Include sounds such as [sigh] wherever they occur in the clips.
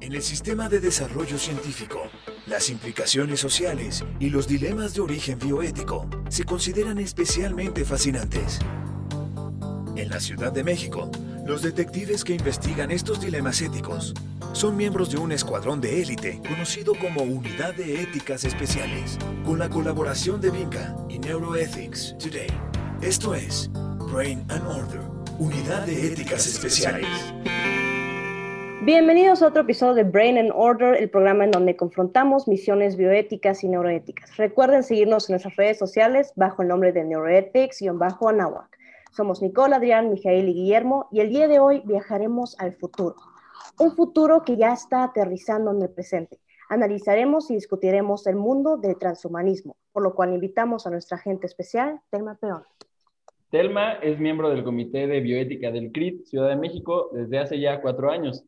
En el sistema de desarrollo científico, las implicaciones sociales y los dilemas de origen bioético se consideran especialmente fascinantes. En la Ciudad de México, los detectives que investigan estos dilemas éticos son miembros de un escuadrón de élite conocido como Unidad de Éticas Especiales, con la colaboración de Vinca y Neuroethics Today. Esto es Brain and Order, Unidad de Éticas Especiales. Bienvenidos a otro episodio de Brain and Order, el programa en donde confrontamos misiones bioéticas y neuroéticas. Recuerden seguirnos en nuestras redes sociales bajo el nombre de Neuroethics-Anahuac. Somos Nicole, Adrián, Mijael y Guillermo y el día de hoy viajaremos al futuro. Un futuro que ya está aterrizando en el presente. Analizaremos y discutiremos el mundo del transhumanismo, por lo cual invitamos a nuestra agente especial, Telma Peón. Telma es miembro del Comité de Bioética del CRIT Ciudad de México desde hace ya cuatro años.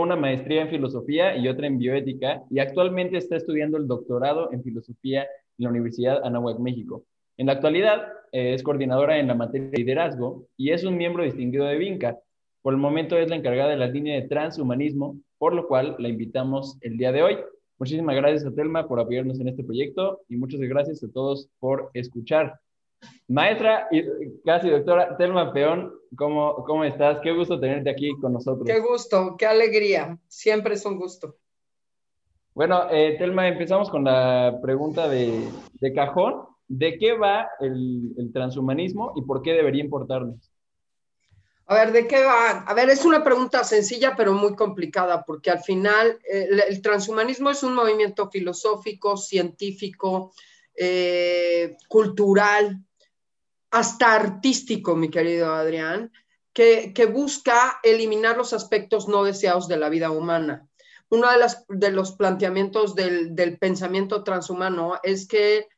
Una maestría en filosofía y otra en bioética y actualmente está estudiando el doctorado en filosofía en la Universidad Anáhuac, México. En la actualidad eh, es coordinadora en la materia de liderazgo y es un miembro distinguido de Vinca. Por el momento es la encargada de la línea de transhumanismo, por lo cual la invitamos el día de hoy. Muchísimas gracias a Telma por apoyarnos en este proyecto y muchas gracias a todos por escuchar. Maestra y casi doctora Telma Peón, ¿cómo, ¿cómo estás? Qué gusto tenerte aquí con nosotros. Qué gusto, qué alegría. Siempre es un gusto. Bueno, eh, Telma, empezamos con la pregunta de, de cajón. ¿De qué va el, el, transhumanismo y por qué debería importarnos? A ver, ¿de qué va? A ver, es una pregunta sencilla pero muy complicada porque al final el, el transhumanismo es un movimiento filosófico, científico, eh, cultural, hasta artístico, mi querido Adrián, que, busca eliminar los aspectos no deseados de la vida humana. Uno de, las, de los planteamientos del, del pensamiento transhumano es que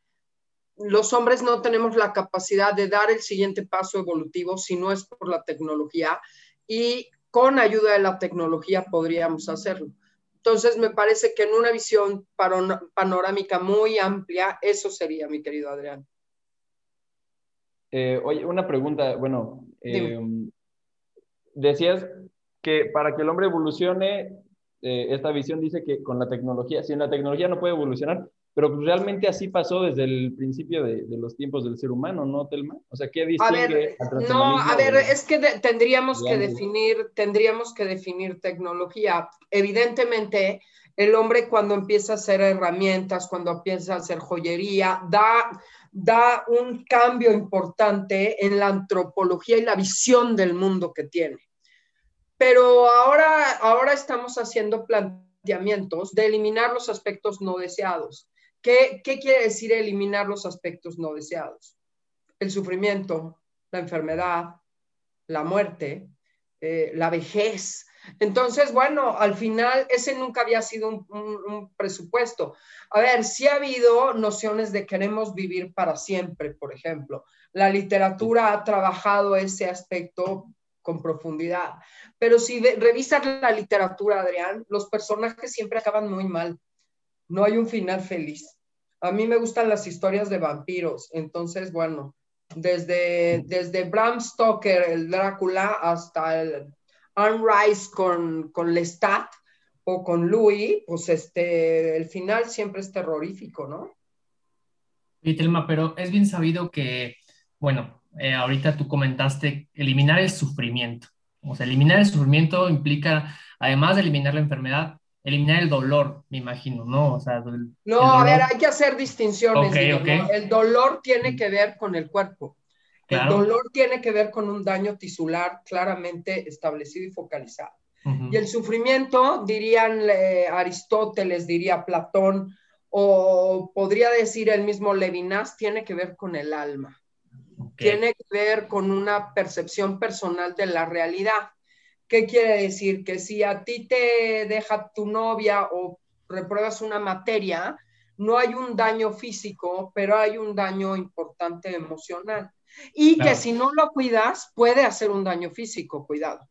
los hombres no tenemos la capacidad de dar el siguiente paso evolutivo si no es por la tecnología y con ayuda de la tecnología podríamos hacerlo. Entonces, me parece que en una visión panorámica muy amplia, eso sería, mi querido Adrián. Eh, oye, una pregunta, bueno, eh, decías que para que el hombre evolucione, eh, esta visión dice que con la tecnología, si en la tecnología no puede evolucionar, pero realmente así pasó desde el principio de, de, los tiempos del ser humano, ¿no, Telma? O sea, ¿qué distingue a ver, No, a ver, de, es que de, tendríamos que definir, tendríamos que definir tecnología. Evidentemente, el hombre cuando empieza a hacer herramientas, cuando empieza a hacer joyería, da, da un cambio importante en la antropología y la visión del mundo que tiene. Pero ahora, ahora estamos haciendo planteamientos de eliminar los aspectos no deseados. ¿Qué, ¿Qué, quiere decir eliminar los aspectos no deseados? El sufrimiento, la enfermedad, la muerte, eh, la vejez. Entonces, bueno, al final ese nunca había sido un, presupuesto. A ver, sí ha habido nociones de queremos vivir para siempre, por ejemplo. La literatura ha trabajado ese aspecto con profundidad. Pero si revisas la literatura, Adrián, los personajes siempre acaban muy mal no hay un final feliz. A mí me gustan las historias de vampiros, entonces, bueno, desde, desde Bram Stoker, el Drácula, hasta el Anne Rice con, con Lestat o con Louis, pues este, el final siempre es terrorífico, ¿no? Sí, Telma, pero es bien sabido que, bueno, eh, ahorita tú comentaste eliminar el sufrimiento. O sea, eliminar el sufrimiento implica, además de eliminar la enfermedad, eliminar el dolor, me imagino, ¿no? O sea, el, no, el a ver, hay que hacer distinciones. Okay, okay. ¿no? El dolor tiene que ver con el cuerpo. Claro. El dolor tiene que ver con un daño tisular claramente establecido y focalizado. Uh -huh. Y el sufrimiento, dirían eh, Aristóteles, diría Platón, o podría decir el mismo Levinas, tiene que ver con el alma. Okay. Tiene que ver con una percepción personal de la realidad. ¿Qué quiere decir? Que si a ti te deja tu novia o repruebas una materia, no hay un daño físico, pero hay un daño importante emocional. Y claro. que si no lo cuidas, puede hacer un daño físico, cuidado.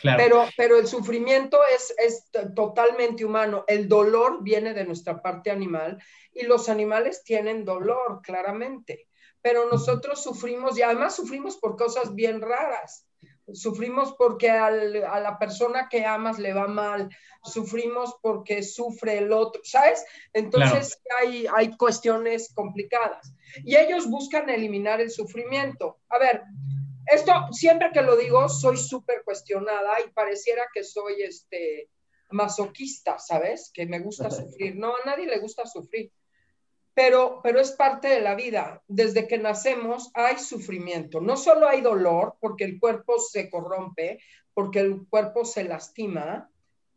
Claro. Pero, pero el sufrimiento es, es totalmente humano. El dolor viene de nuestra parte animal y los animales tienen dolor, claramente. Pero nosotros sufrimos y además sufrimos por cosas bien raras sufrimos porque a la persona que amas le va mal, sufrimos porque sufre el otro, ¿sabes? Entonces hay, hay cuestiones complicadas. Y ellos buscan eliminar el sufrimiento. A ver, esto siempre que lo digo soy súper cuestionada y pareciera que soy este masoquista, ¿sabes? Que me gusta sufrir. No, a nadie le gusta sufrir pero, pero es parte de la vida. Desde que nacemos hay sufrimiento. No solo hay dolor porque el cuerpo se corrompe, porque el cuerpo se lastima,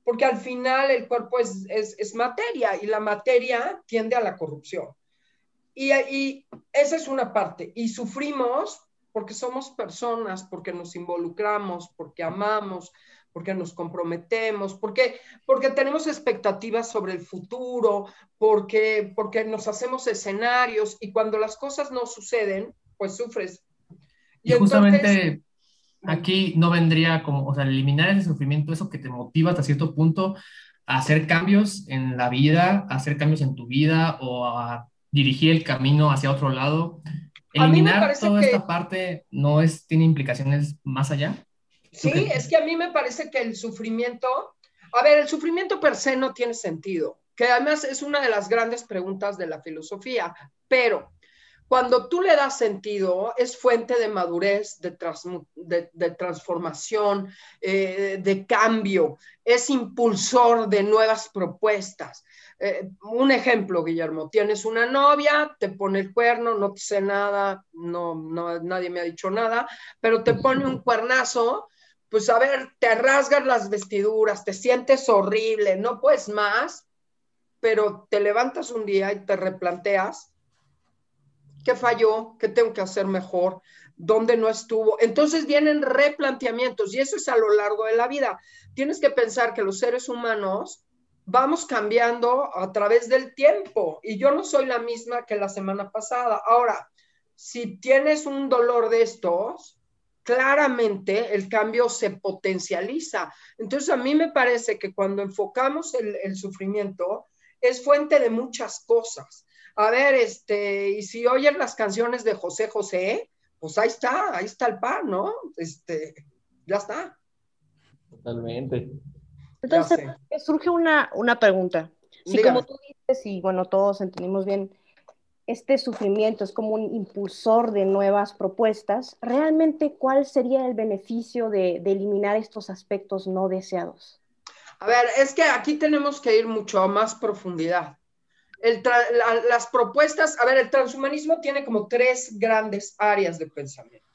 porque al final el cuerpo es, es, materia y la materia tiende a la corrupción. Y, y esa es una parte. Y sufrimos porque somos personas, porque nos involucramos, porque amamos, porque nos comprometemos, porque, porque tenemos expectativas sobre el futuro, porque, porque nos hacemos escenarios y cuando las cosas no suceden, pues sufres. Y, justamente aquí no vendría como, o sea, eliminar ese sufrimiento, eso que te motiva hasta cierto punto a hacer cambios en la vida, a hacer cambios en tu vida o a dirigir el camino hacia otro lado. Eliminar toda esta parte no es, tiene implicaciones más allá. Sí, es que a mí me parece que el sufrimiento, a ver, el sufrimiento per se no tiene sentido, que además es una de las grandes preguntas de la filosofía, pero cuando tú le das sentido, es fuente de madurez, de, de, transformación, eh, de cambio, es impulsor de nuevas propuestas. Eh, un ejemplo, Guillermo, tienes una novia, te pone el cuerno, no te sé nada, no, no, nadie me ha dicho nada, pero te pone un cuernazo pues a ver, te rasgas las vestiduras, te sientes horrible, no puedes más, pero te levantas un día y te replanteas qué falló, qué tengo que hacer mejor, dónde no estuvo. Entonces vienen replanteamientos y eso es a lo largo de la vida. Tienes que pensar que los seres humanos vamos cambiando a través del tiempo y yo no soy la misma que la semana pasada. Ahora, si tienes un dolor de estos, claramente el cambio se potencializa. Entonces, a mí me parece que cuando enfocamos el, sufrimiento, es fuente de muchas cosas. A ver, este, y si oyen las canciones de José José, pues ahí está, ahí está el pan, ¿no? Este, ya está. Totalmente. Entonces, surge una, una pregunta. Si como tú dices, y bueno, todos entendimos bien, este sufrimiento es como un impulsor de nuevas propuestas, ¿realmente cuál sería el beneficio de, eliminar estos aspectos no deseados? A ver, es que aquí tenemos que ir mucho a más profundidad. las propuestas, a ver, el transhumanismo tiene como tres grandes áreas de pensamiento.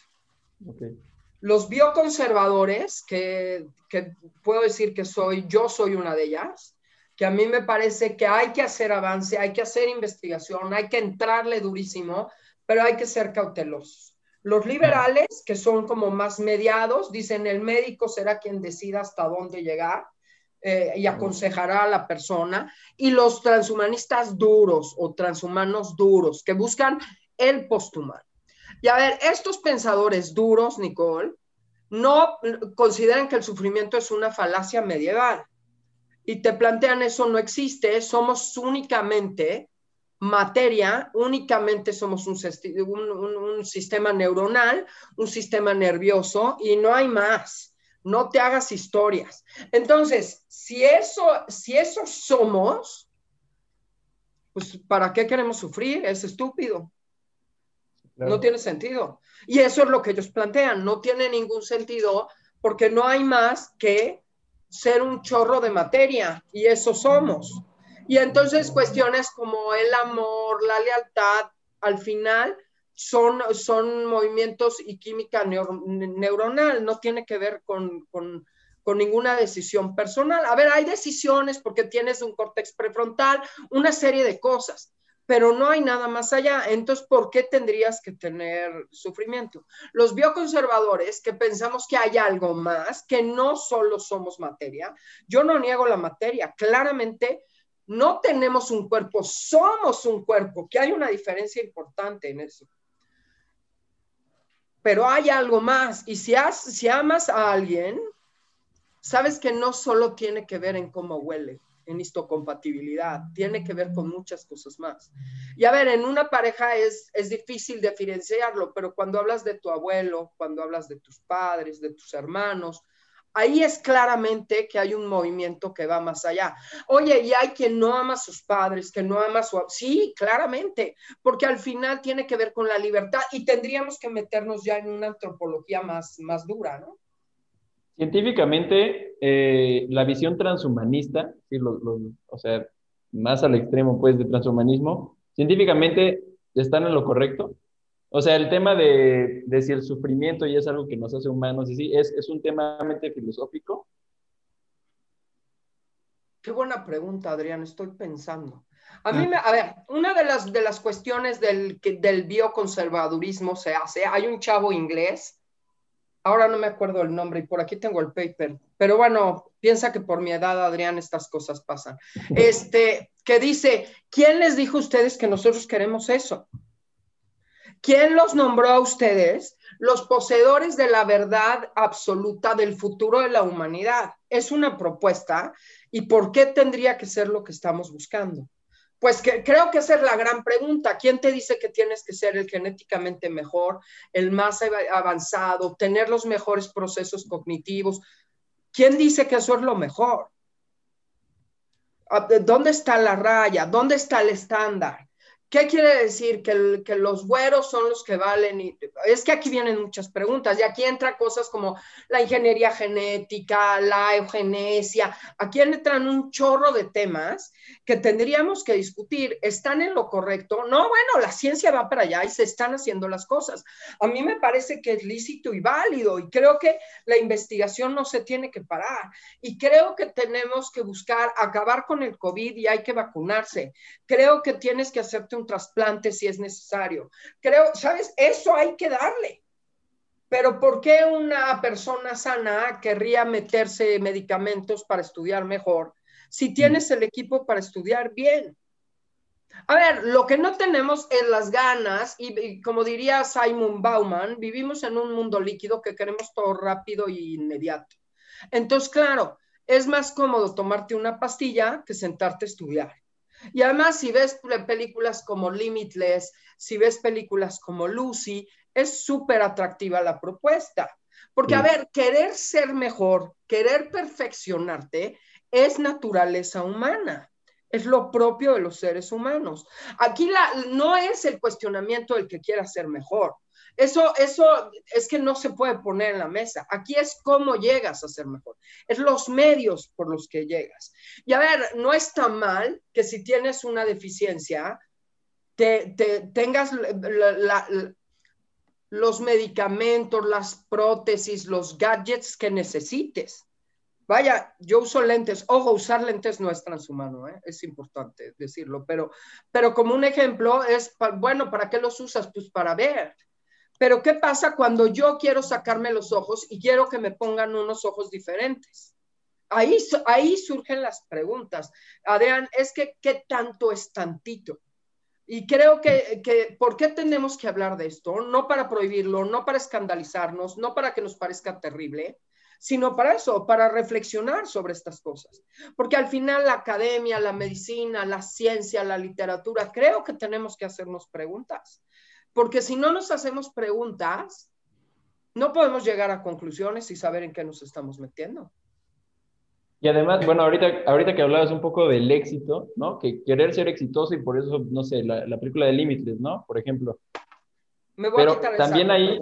Los bioconservadores, que, que puedo decir que soy, yo soy una de ellas, que a mí me parece que hay que hacer avance, hay que hacer investigación, hay que entrarle durísimo, pero hay que ser cautelosos. Los liberales, que son como más mediados, dicen el médico será quien decida hasta dónde llegar eh, y aconsejará a la persona. Y los transhumanistas duros o transhumanos duros, que buscan el posthumano. Y a ver, estos pensadores duros, Nicole, no consideran que el sufrimiento es una falacia medieval y te plantean eso no existe, somos únicamente materia, únicamente somos un, un, sistema neuronal, un sistema nervioso y no hay más. No te hagas historias. Entonces, si eso, si eso somos, pues ¿para qué queremos sufrir? Es estúpido. No tiene sentido. Y eso es lo que ellos plantean. No tiene ningún sentido porque no hay más que ser un chorro de materia y eso somos. Y entonces cuestiones como el amor, la lealtad, al final son, son movimientos y química neuronal, no tiene que ver con, con, con, ninguna decisión personal. A ver, hay decisiones porque tienes un córtex prefrontal, una serie de cosas, pero no hay nada más allá. Entonces, ¿por qué tendrías que tener sufrimiento? Los bioconservadores que pensamos que hay algo más, que no solo somos materia, yo no niego la materia, claramente no tenemos un cuerpo, somos un cuerpo, que hay una diferencia importante en eso. Pero hay algo más, y si, si amas a alguien, sabes que no solo tiene que ver en cómo huele, en histocompatibilidad, tiene que ver con muchas cosas más. Y a ver, en una pareja es, es difícil diferenciarlo, pero cuando hablas de tu abuelo, cuando hablas de tus padres, de tus hermanos, ahí es claramente que hay un movimiento que va más allá. Oye, y hay quien no ama a sus padres, que no ama a su... Sí, claramente, porque al final tiene que ver con la libertad y tendríamos que meternos ya en una antropología más, más dura, ¿no? Científicamente, eh, la visión transhumanista, o sea, más al extremo pues de transhumanismo, científicamente están en lo correcto. O sea, el tema de, de si el sufrimiento y es algo que nos hace humanos, y es, es un tema filosófico. Qué buena pregunta, Adrián, estoy pensando. A mí, me, a ver, una de las, de las cuestiones del, del bioconservadurismo se hace, hay un chavo inglés ahora no me acuerdo el nombre y por aquí tengo el paper, pero bueno, piensa que por mi edad, Adrián, estas cosas pasan. Este, que dice, ¿quién les dijo a ustedes que nosotros queremos eso? ¿Quién los nombró a ustedes los poseedores de la verdad absoluta del futuro de la humanidad? Es una propuesta y ¿por qué tendría que ser lo que estamos buscando? Pues que, creo que esa es la gran pregunta. ¿Quién te dice que tienes que ser el genéticamente mejor, el más avanzado, tener los mejores procesos cognitivos? ¿Quién dice que eso es lo mejor? ¿Dónde está la raya? ¿Dónde está el estándar? ¿Qué quiere decir? ¿Que, los güeros son los que valen. Es que aquí vienen muchas preguntas y aquí entran cosas como la ingeniería genética, la eugenesia. Aquí entran un chorro de temas que tendríamos que discutir. ¿Están en lo correcto? No, bueno, la ciencia va para allá y se están haciendo las cosas. A mí me parece que es lícito y válido y creo que la investigación no se tiene que parar. Y creo que tenemos que buscar acabar con el COVID y hay que vacunarse. Creo que tienes que hacerte un trasplante si es necesario. Creo, ¿sabes? Eso hay que darle. Pero ¿por qué una persona sana querría meterse medicamentos para estudiar mejor si tienes el equipo para estudiar bien? A ver, lo que no tenemos es las ganas y, como diría Simon Bauman, vivimos en un mundo líquido que queremos todo rápido e inmediato. Entonces, claro, es más cómodo tomarte una pastilla que sentarte a estudiar. Y además, si ves películas como Limitless, si ves películas como Lucy, es súper atractiva la propuesta. Porque, a ver, querer ser mejor, querer perfeccionarte, es naturaleza humana. Es lo propio de los seres humanos. Aquí no es el cuestionamiento del que quiera ser mejor. Eso, eso es que no se puede poner en la mesa. Aquí es cómo llegas a ser mejor. Es los medios por los que llegas. Y a ver, no está mal que si tienes una deficiencia, te, tengas los medicamentos, las prótesis, los gadgets que necesites. Vaya, yo uso lentes. Ojo, usar lentes no es transhumano, ¿eh? es importante decirlo, pero, pero como un ejemplo es, bueno, ¿para qué los usas? Pues para ver. Pero ¿qué pasa cuando yo quiero sacarme los ojos y quiero que me pongan unos ojos diferentes? Ahí, ahí surgen las preguntas. Adrián, es que ¿qué tanto es tantito? Y creo que, que, ¿por qué tenemos que hablar de esto? No para prohibirlo, no para escandalizarnos, no para que nos parezca terrible, sino para eso, para reflexionar sobre estas cosas. Porque al final la academia, la medicina, la ciencia, la literatura, creo que tenemos que hacernos preguntas. Porque si no nos hacemos preguntas, no podemos llegar a conclusiones y saber en qué nos estamos metiendo. Y además, bueno, ahorita, ahorita que hablabas un poco del éxito, ¿no? Que querer ser exitoso y por eso, no sé, la, película de Límites, ¿no? Por ejemplo. Me voy a quitar también ahí,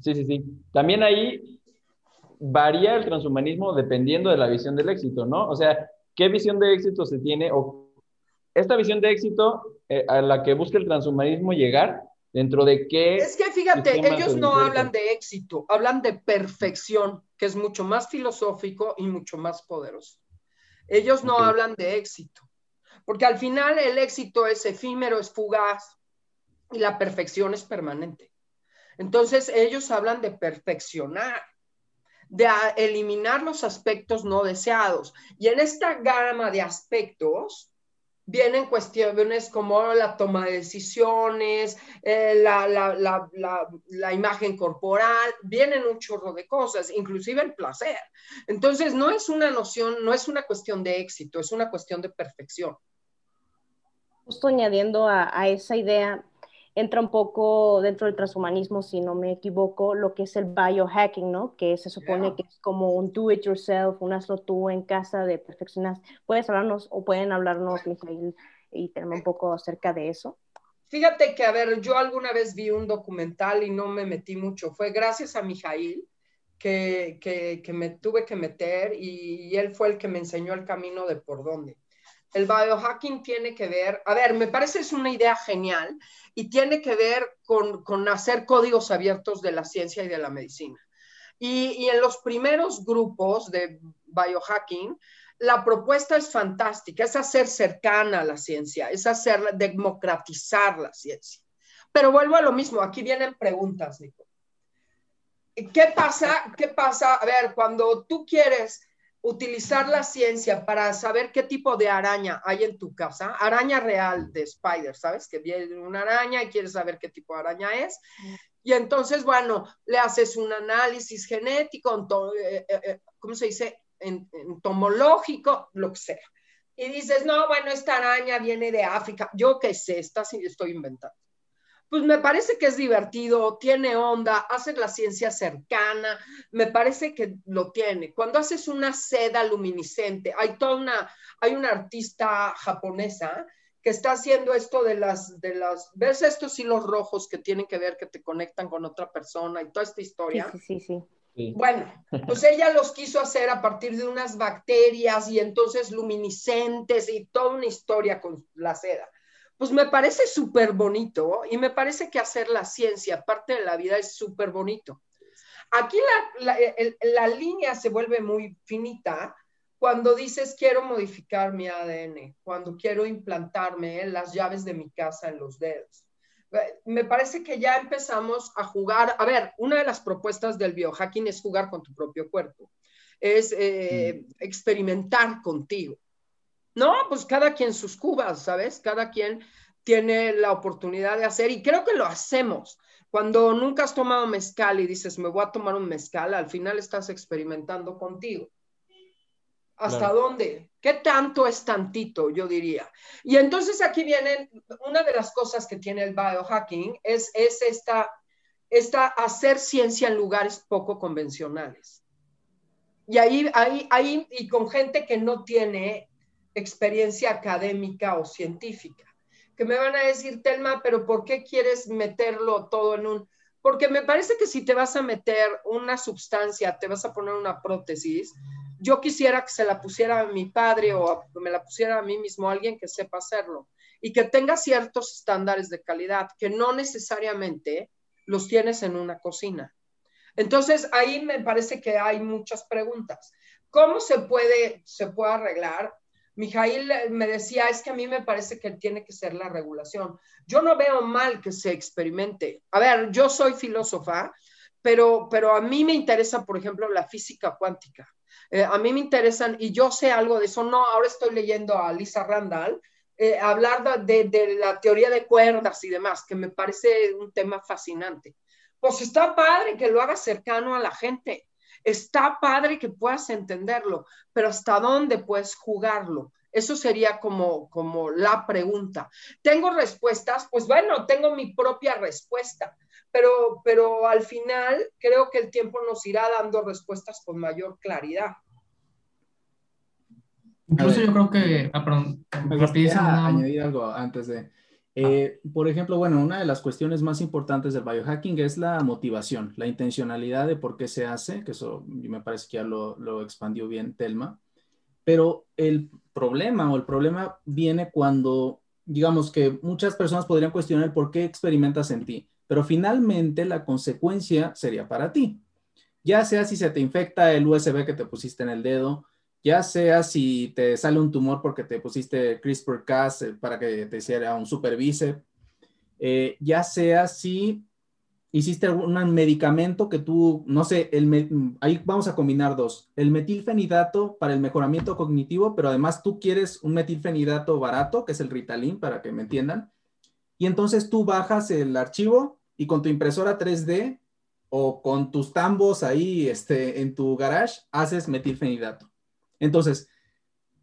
sí, sí, sí. También ahí varía el transhumanismo dependiendo de la visión del éxito, ¿no? O sea, ¿qué visión de éxito se tiene? O esta visión de éxito eh, a la que busca el transhumanismo llegar dentro de qué... Es que fíjate, ellos no hablan de éxito, hablan de perfección, que es mucho más filosófico y mucho más poderoso. Ellos no hablan de éxito, porque al final el éxito es efímero, es fugaz y la perfección es permanente. Entonces ellos hablan de perfeccionar, de eliminar los aspectos no deseados. Y en esta gama de aspectos, vienen cuestiones como la toma de decisiones, eh, la, la, imagen corporal, vienen un chorro de cosas, inclusive el placer. Entonces, no es una noción, no es una cuestión de éxito, es una cuestión de perfección. Justo añadiendo a esa idea, entra un poco dentro del transhumanismo, si no me equivoco, lo que es el biohacking, ¿no? Que se supone que es como un do it yourself, un hazlo tú en casa de perfeccionar. ¿Puedes hablarnos o pueden hablarnos, Mijail, y tenerme un poco acerca de eso? Fíjate que, a ver, yo alguna vez vi un documental y no me metí mucho. Fue gracias a Mijail que, que, que me tuve que meter y, y él fue el que me enseñó el camino de por dónde. El biohacking tiene que ver, a ver, me parece es una idea genial y tiene que ver con, hacer códigos abiertos de la ciencia y de la medicina. Y, en los primeros grupos de biohacking, la propuesta es fantástica, es hacer cercana a la ciencia, es hacer democratizar la ciencia. Pero vuelvo a lo mismo, aquí vienen preguntas, Nico. ¿Qué pasa? ¿Qué pasa? A ver, cuando tú quieres utilizar la ciencia para saber qué tipo de araña hay en tu casa, araña real de spider, ¿sabes? Que viene una araña y quieres saber qué tipo de araña es. Y entonces, bueno, le haces un análisis genético, eh, eh, eh, ¿cómo se dice? entomológico, lo que sea. Y dices, no, bueno, esta araña viene de África, yo qué sé, está, estoy inventando pues me parece que es divertido, tiene onda, hace la ciencia cercana, me parece que lo tiene. Cuando haces una seda luminiscente, hay toda una, hay una artista japonesa que está haciendo esto de las, de las, ¿ves estos hilos rojos que tienen que ver, que te conectan con otra persona y toda esta historia? Sí, sí, sí. sí. Bueno, pues ella los quiso hacer a partir de unas bacterias y entonces luminiscentes y toda una historia con la seda pues me parece súper bonito y me parece que hacer la ciencia parte de la vida es súper bonito. Aquí la, línea se vuelve muy finita cuando dices quiero modificar mi ADN, cuando quiero implantarme las llaves de mi casa en los dedos. Me parece que ya empezamos a jugar. A ver, una de las propuestas del biohacking es jugar con tu propio cuerpo, es eh, mm. experimentar contigo. No, pues cada quien sus cubas, ¿sabes? Cada quien tiene la oportunidad de hacer y creo que lo hacemos. Cuando nunca has tomado mezcal y dices, me voy a tomar un mezcal, al final estás experimentando contigo. ¿Hasta dónde? ¿Qué tanto es tantito, yo diría? Y entonces aquí viene una de las cosas que tiene el biohacking, es, es esta, esta hacer ciencia en lugares poco convencionales. Y ahí, ahí, ahí, y con gente que no tiene experiencia académica o científica, que me van a decir, Telma, pero ¿por qué quieres meterlo todo en un... Porque me parece que si te vas a meter una sustancia, te vas a poner una prótesis, yo quisiera que se la pusiera a mi padre o me la pusiera a mí mismo, alguien que sepa hacerlo y que tenga ciertos estándares de calidad que no necesariamente los tienes en una cocina. Entonces, ahí me parece que hay muchas preguntas. ¿Cómo se puede, se puede arreglar? Mijail me decía, es que a mí me parece que tiene que ser la regulación. Yo no veo mal que se experimente. A ver, yo soy filósofa, pero, pero a mí me interesa, por ejemplo, la física cuántica. Eh, a mí me interesan, y yo sé algo de eso, no, ahora estoy leyendo a Lisa Randall, eh, hablar de, de, la teoría de cuerdas y demás, que me parece un tema fascinante. Pues está padre que lo haga cercano a la gente. Está padre que puedas entenderlo, pero ¿hasta dónde puedes jugarlo? Eso sería como, como la pregunta. ¿Tengo respuestas? Pues bueno, tengo mi propia respuesta, pero, pero al final creo que el tiempo nos irá dando respuestas con mayor claridad. Incluso yo creo que, ah, añadir algo antes de, eh, por ejemplo, bueno, una de las cuestiones más importantes del biohacking es la motivación, la intencionalidad de por qué se hace, que eso me parece que ya lo, lo expandió bien Telma, pero el problema o el problema viene cuando, digamos que muchas personas podrían cuestionar por qué experimentas en ti, pero finalmente la consecuencia sería para ti. Ya sea si se te infecta el USB que te pusiste en el dedo, ya sea si te sale un tumor porque te pusiste CRISPR-Cas eh, para que te hiciera un super eh, ya sea si hiciste un medicamento que tú, no sé, el, ahí vamos a combinar dos, el metilfenidato para el mejoramiento cognitivo, pero además tú quieres un metilfenidato barato, que es el Ritalin, para que me entiendan, y entonces tú bajas el archivo y con tu impresora 3D o con tus tambos ahí este, en tu garage haces metilfenidato. Entonces,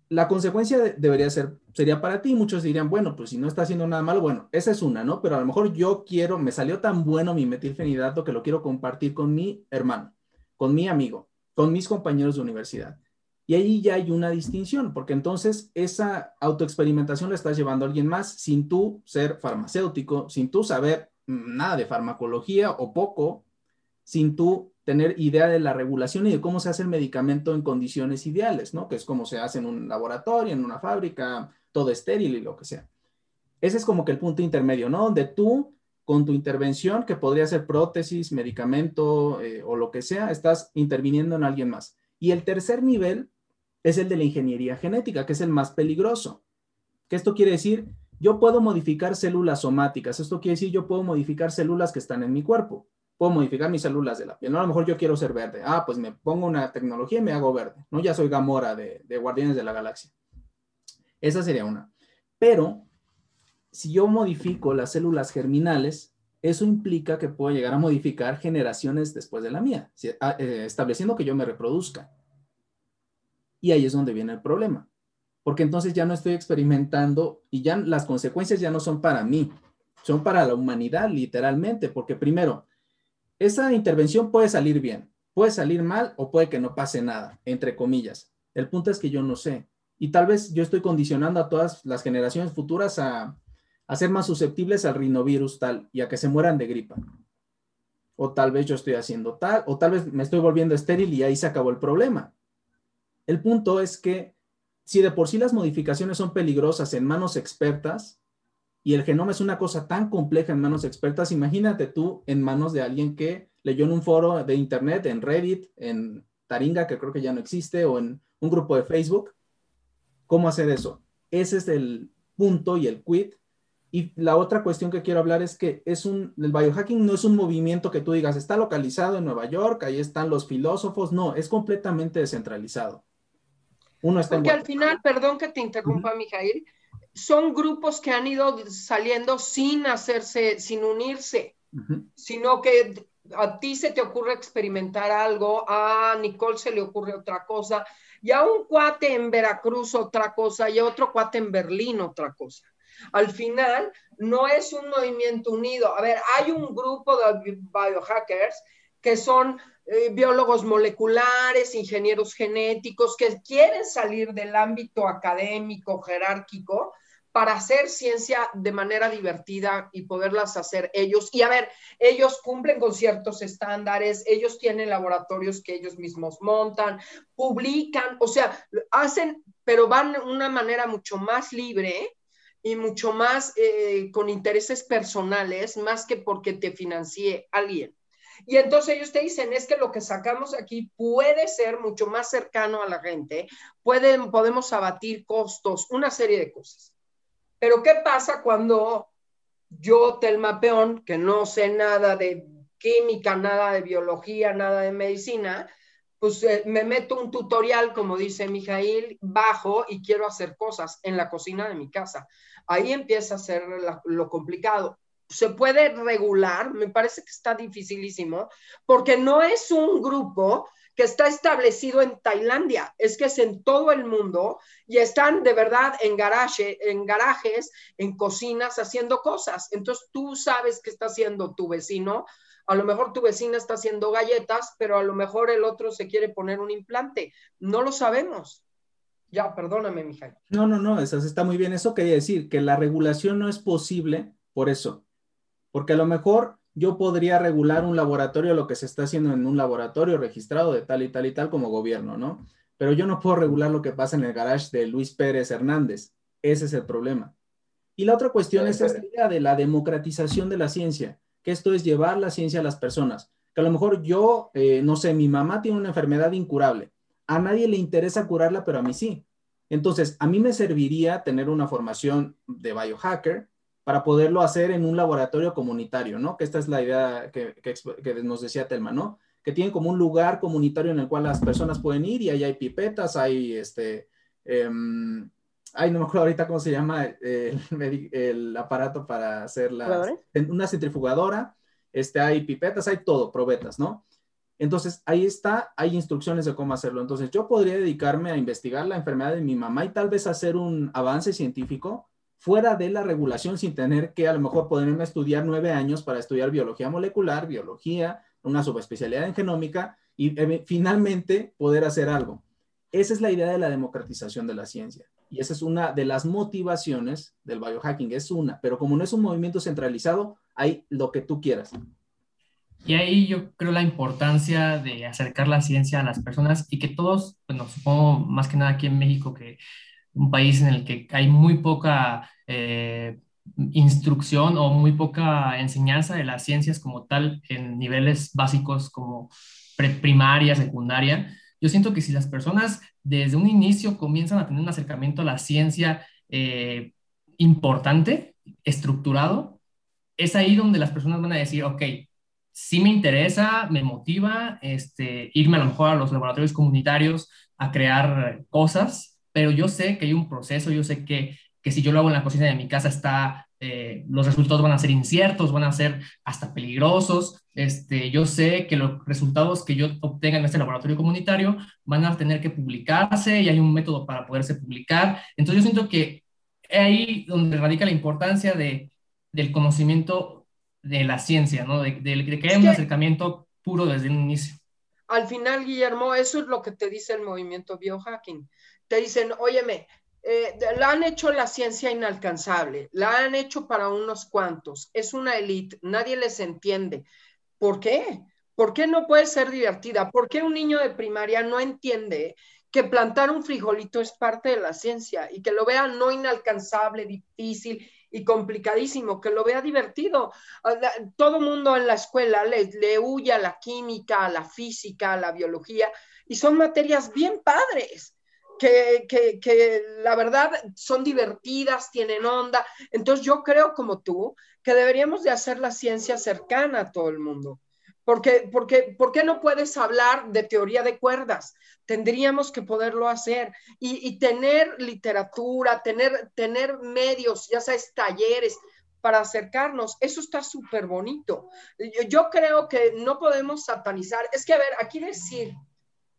la consecuencia debería ser, sería para ti, muchos dirían, bueno, pues si no está haciendo nada malo, bueno, esa es una, ¿no? Pero a lo mejor yo quiero, me salió tan bueno mi metilfenidato que lo quiero compartir con mi hermano, con mi amigo, con mis compañeros de universidad. Y ahí ya hay una distinción, porque entonces esa autoexperimentación la estás llevando a alguien más sin tú ser farmacéutico, sin tú saber nada de farmacología o poco, sin tú tener idea de la regulación y de cómo se hace el medicamento en condiciones ideales, ¿no? Que es como se hace en un laboratorio, en una fábrica, todo estéril y lo que sea. Ese es como que el punto intermedio, ¿no? Donde tú, con tu intervención, que podría ser prótesis, medicamento eh, o lo que sea, estás interviniendo en alguien más. Y el tercer nivel es el de la ingeniería genética, que es el más peligroso. ¿Qué esto quiere decir? Yo puedo modificar células somáticas. Esto quiere decir yo puedo modificar células que están en mi cuerpo puedo modificar mis células de la piel. ¿no? A lo mejor yo quiero ser verde. Ah, pues me pongo una tecnología y me hago verde. ¿no? Ya soy Gamora de, de Guardianes de la Galaxia. Esa sería una. Pero si yo modifico las células germinales, eso implica que puedo llegar a modificar generaciones después de la mía, ah, eh, estableciendo que yo me reproduzca. Y ahí es donde viene el problema, porque entonces ya no estoy experimentando y ya las consecuencias ya no son para mí, son para la humanidad literalmente, porque primero, esa intervención puede salir bien, puede salir mal o puede que no pase nada, entre comillas. El punto es que yo no sé. Y tal vez yo estoy condicionando a todas las generaciones futuras a, ser más susceptibles al rinovirus tal y a que se mueran de gripa. O tal vez yo estoy haciendo tal, o tal vez me estoy volviendo estéril y ahí se acabó el problema. El punto es que si de por sí las modificaciones son peligrosas en manos expertas, y el genoma es una cosa tan compleja en manos expertas, imagínate tú en manos de alguien que leyó en un foro de internet, en Reddit, en Taringa, que creo que ya no existe, o en un grupo de Facebook. ¿Cómo hacer eso? Ese es el punto y el quid. Y la otra cuestión que quiero hablar es que es un, el biohacking no es un movimiento que tú digas, está localizado en Nueva York, ahí están los filósofos, no, es completamente descentralizado. Uno está Porque al final, perdón que te interrumpa, Mijail, son grupos que han ido saliendo sin hacerse, sin unirse, sino que a ti se te ocurre experimentar algo, a Nicole se le ocurre otra cosa, y a un cuate en Veracruz otra cosa, y a otro cuate en Berlín otra cosa. Al final, no es un movimiento unido. A ver, hay un grupo de biohackers que son eh, biólogos moleculares, ingenieros genéticos, que quieren salir del ámbito académico, jerárquico, para hacer ciencia de manera divertida y poderlas hacer ellos. Y a ver, ellos cumplen con ciertos estándares, ellos tienen laboratorios que ellos mismos montan, publican, o sea, hacen, pero van de una manera mucho más libre y mucho más eh, con intereses personales, más que porque te financie alguien. Y entonces ellos te dicen, es que lo que sacamos aquí puede ser mucho más cercano a la gente, pueden, podemos abatir costos, una serie de cosas. Pero ¿qué pasa cuando yo, Telma Peón, que no sé nada de química, nada de biología, nada de medicina, pues eh, me meto un tutorial, como dice Mijail, bajo y quiero hacer cosas en la cocina de mi casa. Ahí empieza a ser lo complicado. Se puede regular, me parece que está dificilísimo, porque no es un grupo que está establecido en Tailandia, es que es en todo el mundo y están de verdad en, garaje, en garajes, en cocinas, haciendo cosas. Entonces tú sabes qué está haciendo tu vecino. A lo mejor tu vecina está haciendo galletas, pero a lo mejor el otro se quiere poner un implante. No lo sabemos. Ya, perdóname, Mijail. No, no, no, eso está muy bien. Eso quería decir, que la regulación no es posible por eso. Porque a lo mejor yo podría regular un laboratorio, lo que se está haciendo en un laboratorio registrado de tal y tal y tal como gobierno, ¿no? Pero yo no puedo regular lo que pasa en el garage de Luis Pérez Hernández. Ese es el problema. Y la otra cuestión es esta idea de la democratización de la ciencia, que esto es llevar la ciencia a las personas. Que a lo mejor yo, eh, no sé, mi mamá tiene una enfermedad incurable. A nadie le interesa curarla, pero a mí sí. Entonces, a mí me serviría tener una formación de biohacker para poderlo hacer en un laboratorio comunitario, ¿no? Que esta es la idea que, que, nos decía Telma, ¿no? Que tienen como un lugar comunitario en el cual las personas pueden ir y ahí hay pipetas, hay este, em, ay, no me acuerdo ahorita cómo se llama el, el, [laughs] aparato para hacer la, una centrifugadora, este, hay pipetas, hay todo, probetas, ¿no? Entonces, ahí está, hay instrucciones de cómo hacerlo. Entonces, yo podría dedicarme a investigar la enfermedad de mi mamá y tal vez hacer un avance científico fuera de la regulación sin tener que a lo mejor ponerme a estudiar nueve años para estudiar biología molecular, biología, una subespecialidad en genómica y eh, finalmente poder hacer algo. Esa es la idea de la democratización de la ciencia. Y esa es una de las motivaciones del biohacking, es una, pero como no es un movimiento centralizado, hay lo que tú quieras. Y ahí yo creo la importancia de acercar la ciencia a las personas y que todos, bueno, supongo más que nada aquí en México, que un país en el que hay muy poca eh, instrucción o muy poca enseñanza de las ciencias como tal en niveles básicos como primaria, secundaria. Yo siento que si las personas desde un inicio comienzan a tener un acercamiento a la ciencia eh, importante, estructurado, es ahí donde las personas van a decir, ok, sí me interesa, me motiva este, irme a lo mejor a los laboratorios comunitarios a crear cosas, pero yo sé que hay un proceso, yo sé que, que si yo lo hago en la cocina de mi casa está, eh, los resultados van a ser inciertos, van a ser hasta peligrosos. Este, yo sé que los resultados que yo obtenga en este laboratorio comunitario van a tener que publicarse y hay un método para poderse publicar. Entonces yo siento que ahí donde radica la importancia de, del conocimiento de la ciencia, ¿no? De, que haya un acercamiento puro desde un inicio. Al final, Guillermo, eso es lo que te dice el movimiento biohacking te dicen, óyeme, eh, la han hecho la ciencia inalcanzable, la han hecho para unos cuantos, es una élite, nadie les entiende. ¿Por qué? ¿Por qué no puede ser divertida? ¿Por qué un niño de primaria no entiende que plantar un frijolito es parte de la ciencia y que lo vea no inalcanzable, difícil y complicadísimo, que lo vea divertido? Ah, todo mundo en la escuela le, le huye a la química, a la física, a la biología y son materias bien padres que, la verdad son divertidas, tienen onda. Entonces yo creo como tú que deberíamos de hacer la ciencia cercana a todo el mundo. Porque, porque, ¿Por qué no puedes hablar de teoría de cuerdas? Tendríamos que poderlo hacer y, tener literatura, tener, tener medios, ya sabes, talleres para acercarnos. Eso está súper bonito. Yo, yo creo que no podemos satanizar. Es que, a ver, aquí decir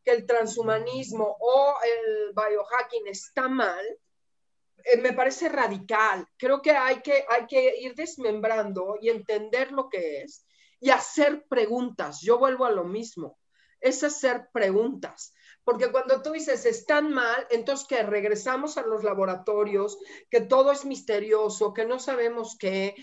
que el transhumanismo o el biohacking está mal, eh, me parece radical. Creo que hay, que hay que ir desmembrando y entender lo que es y hacer preguntas. Yo vuelvo a lo mismo, es hacer preguntas. Porque cuando tú dices están mal, entonces que regresamos a los laboratorios, que todo es misterioso, que no sabemos qué.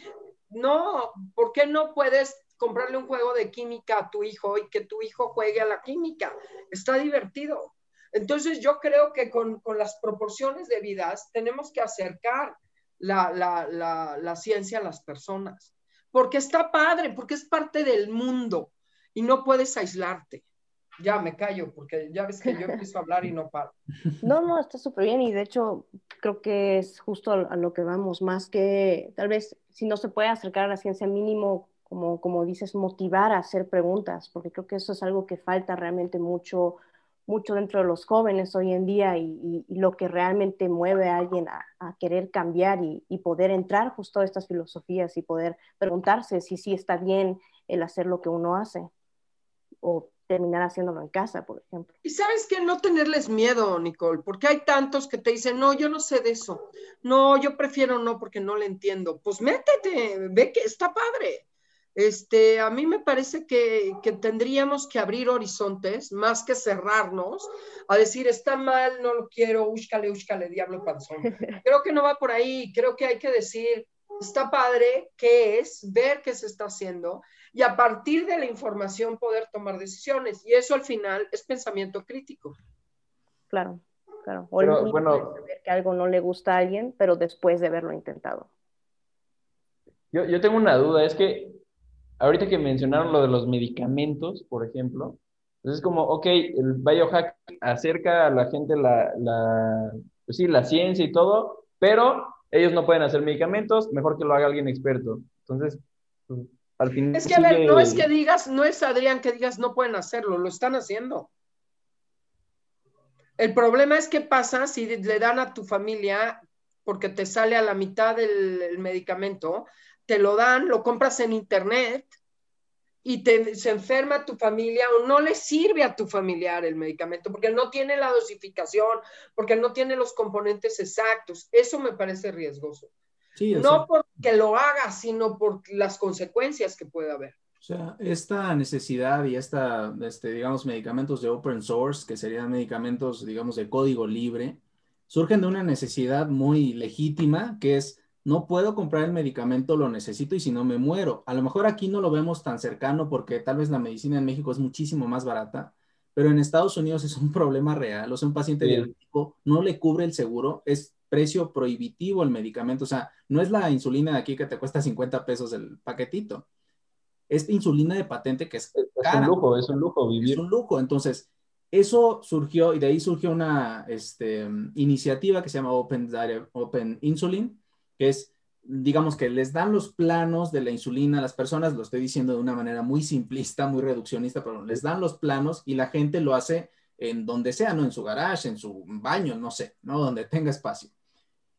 No, ¿por qué no puedes comprarle un juego de química a tu hijo y que tu hijo juegue a la química. Está divertido. Entonces yo creo que con, las proporciones debidas tenemos que acercar la, la, ciencia a las personas, porque está padre, porque es parte del mundo y no puedes aislarte. Ya me callo, porque ya ves que yo [laughs] empiezo a hablar y no paro. No, no, está súper bien y de hecho creo que es justo a lo que vamos, más que tal vez si no se puede acercar a la ciencia mínimo como, como dices, motivar a hacer preguntas, porque creo que eso es algo que falta realmente mucho, mucho dentro de los jóvenes hoy en día y, lo que realmente mueve a alguien a, querer cambiar y, poder entrar justo a estas filosofías y poder preguntarse si sí está bien el hacer lo que uno hace o terminar haciéndolo en casa, por ejemplo. Y sabes que no tenerles miedo, Nicole, porque hay tantos que te dicen, no, yo no sé de eso, no, yo prefiero no porque no le entiendo. Pues métete, ve que está padre. Este, a mí me parece que, tendríamos que abrir horizontes más que cerrarnos a decir está mal, no lo quiero, úscale, úscale, diablo panzón. [laughs] Creo que no va por ahí, creo que hay que decir está padre, qué es, ver qué se está haciendo y a partir de la información poder tomar decisiones. Y eso al final es pensamiento crítico. Claro, claro. O bueno, ver que algo no le gusta a alguien, pero después de haberlo intentado. Yo, yo tengo una duda, es que ahorita que mencionaron lo de los medicamentos, por ejemplo, entonces es como, ok, el biohack acerca a la gente la, la, pues sí, la ciencia y todo, pero ellos no pueden hacer medicamentos, mejor que lo haga alguien experto. Entonces, pues, al final... Es que, a ver, no es que digas, no es Adrián que digas no pueden hacerlo, lo están haciendo. El problema es qué pasa si le dan a tu familia, porque te sale a la mitad del medicamento, te lo dan, lo compras en internet y te, se enferma tu familia o no le sirve a tu familiar el medicamento porque no tiene la dosificación, porque no tiene los componentes exactos. Eso me parece riesgoso. no porque lo haga, sino por las consecuencias que puede haber. O sea, esta necesidad y esta, este, digamos, medicamentos de open source, que serían medicamentos, digamos, de código libre, surgen de una necesidad muy legítima, que es no puedo comprar el medicamento, lo necesito y si no me muero. A lo mejor aquí no lo vemos tan cercano porque tal vez la medicina en México es muchísimo más barata, pero en Estados Unidos es un problema real. O sea, un paciente diabético no le cubre el seguro, es precio prohibitivo el medicamento. O sea, no es la insulina de aquí que te cuesta 50 pesos el paquetito. Es insulina de patente que es, es un lujo, es un lujo vivir. Es un lujo. Entonces, eso surgió y de ahí surgió una este, iniciativa que se llama Open, Open Insulin, que es, digamos que les dan los planos de la insulina a las personas, lo estoy diciendo de una manera muy simplista, muy reduccionista, pero les dan los planos y la gente lo hace en donde sea, ¿no? En su garage, en su baño, no sé, ¿no? Donde tenga espacio.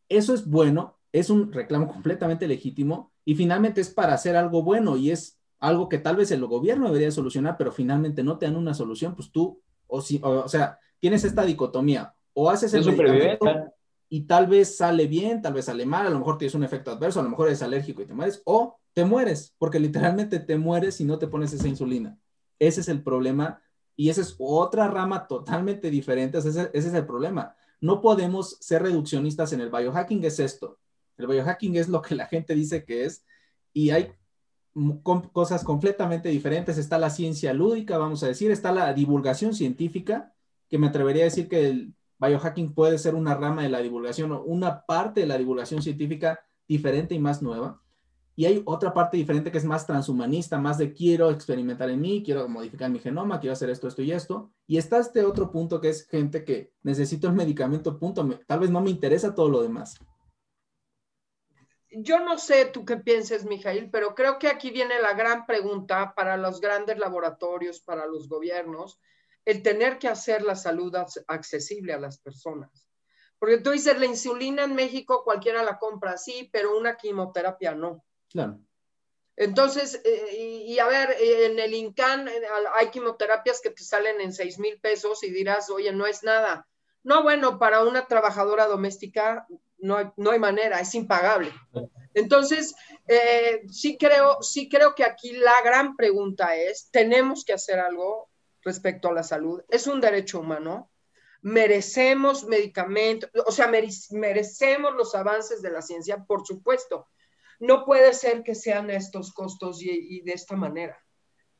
Eso es bueno, es un reclamo completamente legítimo y finalmente es para hacer algo bueno y es algo que tal vez el gobierno debería solucionar, pero finalmente no te dan una solución, pues tú, o, si, o, sea, tienes esta dicotomía, o haces el y tal vez sale bien, tal vez sale mal, a lo mejor tienes un efecto adverso, a lo mejor eres alérgico y te mueres, o te mueres, porque literalmente te mueres si no te pones esa insulina. Ese es el problema y esa es otra rama totalmente diferente, ese, ese es el problema. No podemos ser reduccionistas en el biohacking, es esto. El biohacking es lo que la gente dice que es y hay cosas completamente diferentes. Está la ciencia lúdica, vamos a decir, está la divulgación científica, que me atrevería a decir que el biohacking puede ser una rama de la divulgación o una parte de la divulgación científica diferente y más nueva. Y hay otra parte diferente que es más transhumanista, más de quiero experimentar en mí, quiero modificar mi genoma, quiero hacer esto, esto y esto. Y está este otro punto que es gente que necesito el medicamento, punto. Tal vez no me interesa todo lo demás. Yo no sé tú qué pienses, Mijail, pero creo que aquí viene la gran pregunta para los grandes laboratorios, para los gobiernos, el tener que hacer la salud accesible a las personas. Porque tú dices, la insulina en México cualquiera la compra, sí, pero una quimioterapia no. Claro. Entonces, eh, y, a ver, en el INCAN eh, hay quimioterapias que te salen en 6 mil pesos y dirás, oye, no es nada. No, bueno, para una trabajadora doméstica no hay, no hay manera, es impagable. Entonces, eh, sí, creo, sí creo que aquí la gran pregunta es, ¿tenemos que hacer algo respecto a la salud. Es un derecho humano. Merecemos medicamentos, o sea, merecemos los avances de la ciencia, por supuesto. No puede ser que sean estos costos y, de esta manera.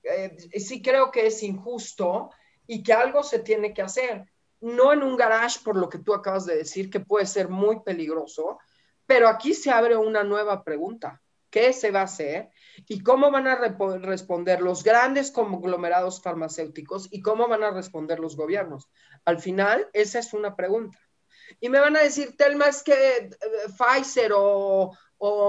Eh, sí creo que es injusto y que algo se tiene que hacer. No en un garage, por lo que tú acabas de decir, que puede ser muy peligroso, pero aquí se abre una nueva pregunta. ¿Qué se va a hacer? ¿Y cómo van a responder los grandes conglomerados farmacéuticos y cómo van a responder los gobiernos? Al final, esa es una pregunta. Y me van a decir, Telma, es que eh, Pfizer o,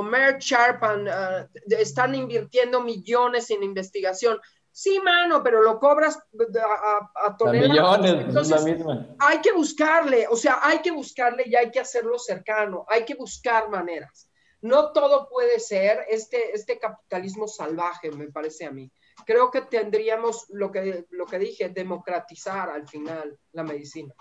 Merck Sharp eh, están invirtiendo millones en investigación. Sí, mano, pero lo cobras a, a, toneladas. Entonces, misma. hay que buscarle, o sea, hay que buscarle y hay que hacerlo cercano, hay que buscar maneras no todo puede ser este, este capitalismo salvaje, me parece a mí. Creo que tendríamos lo que, lo que dije, democratizar al final la medicina.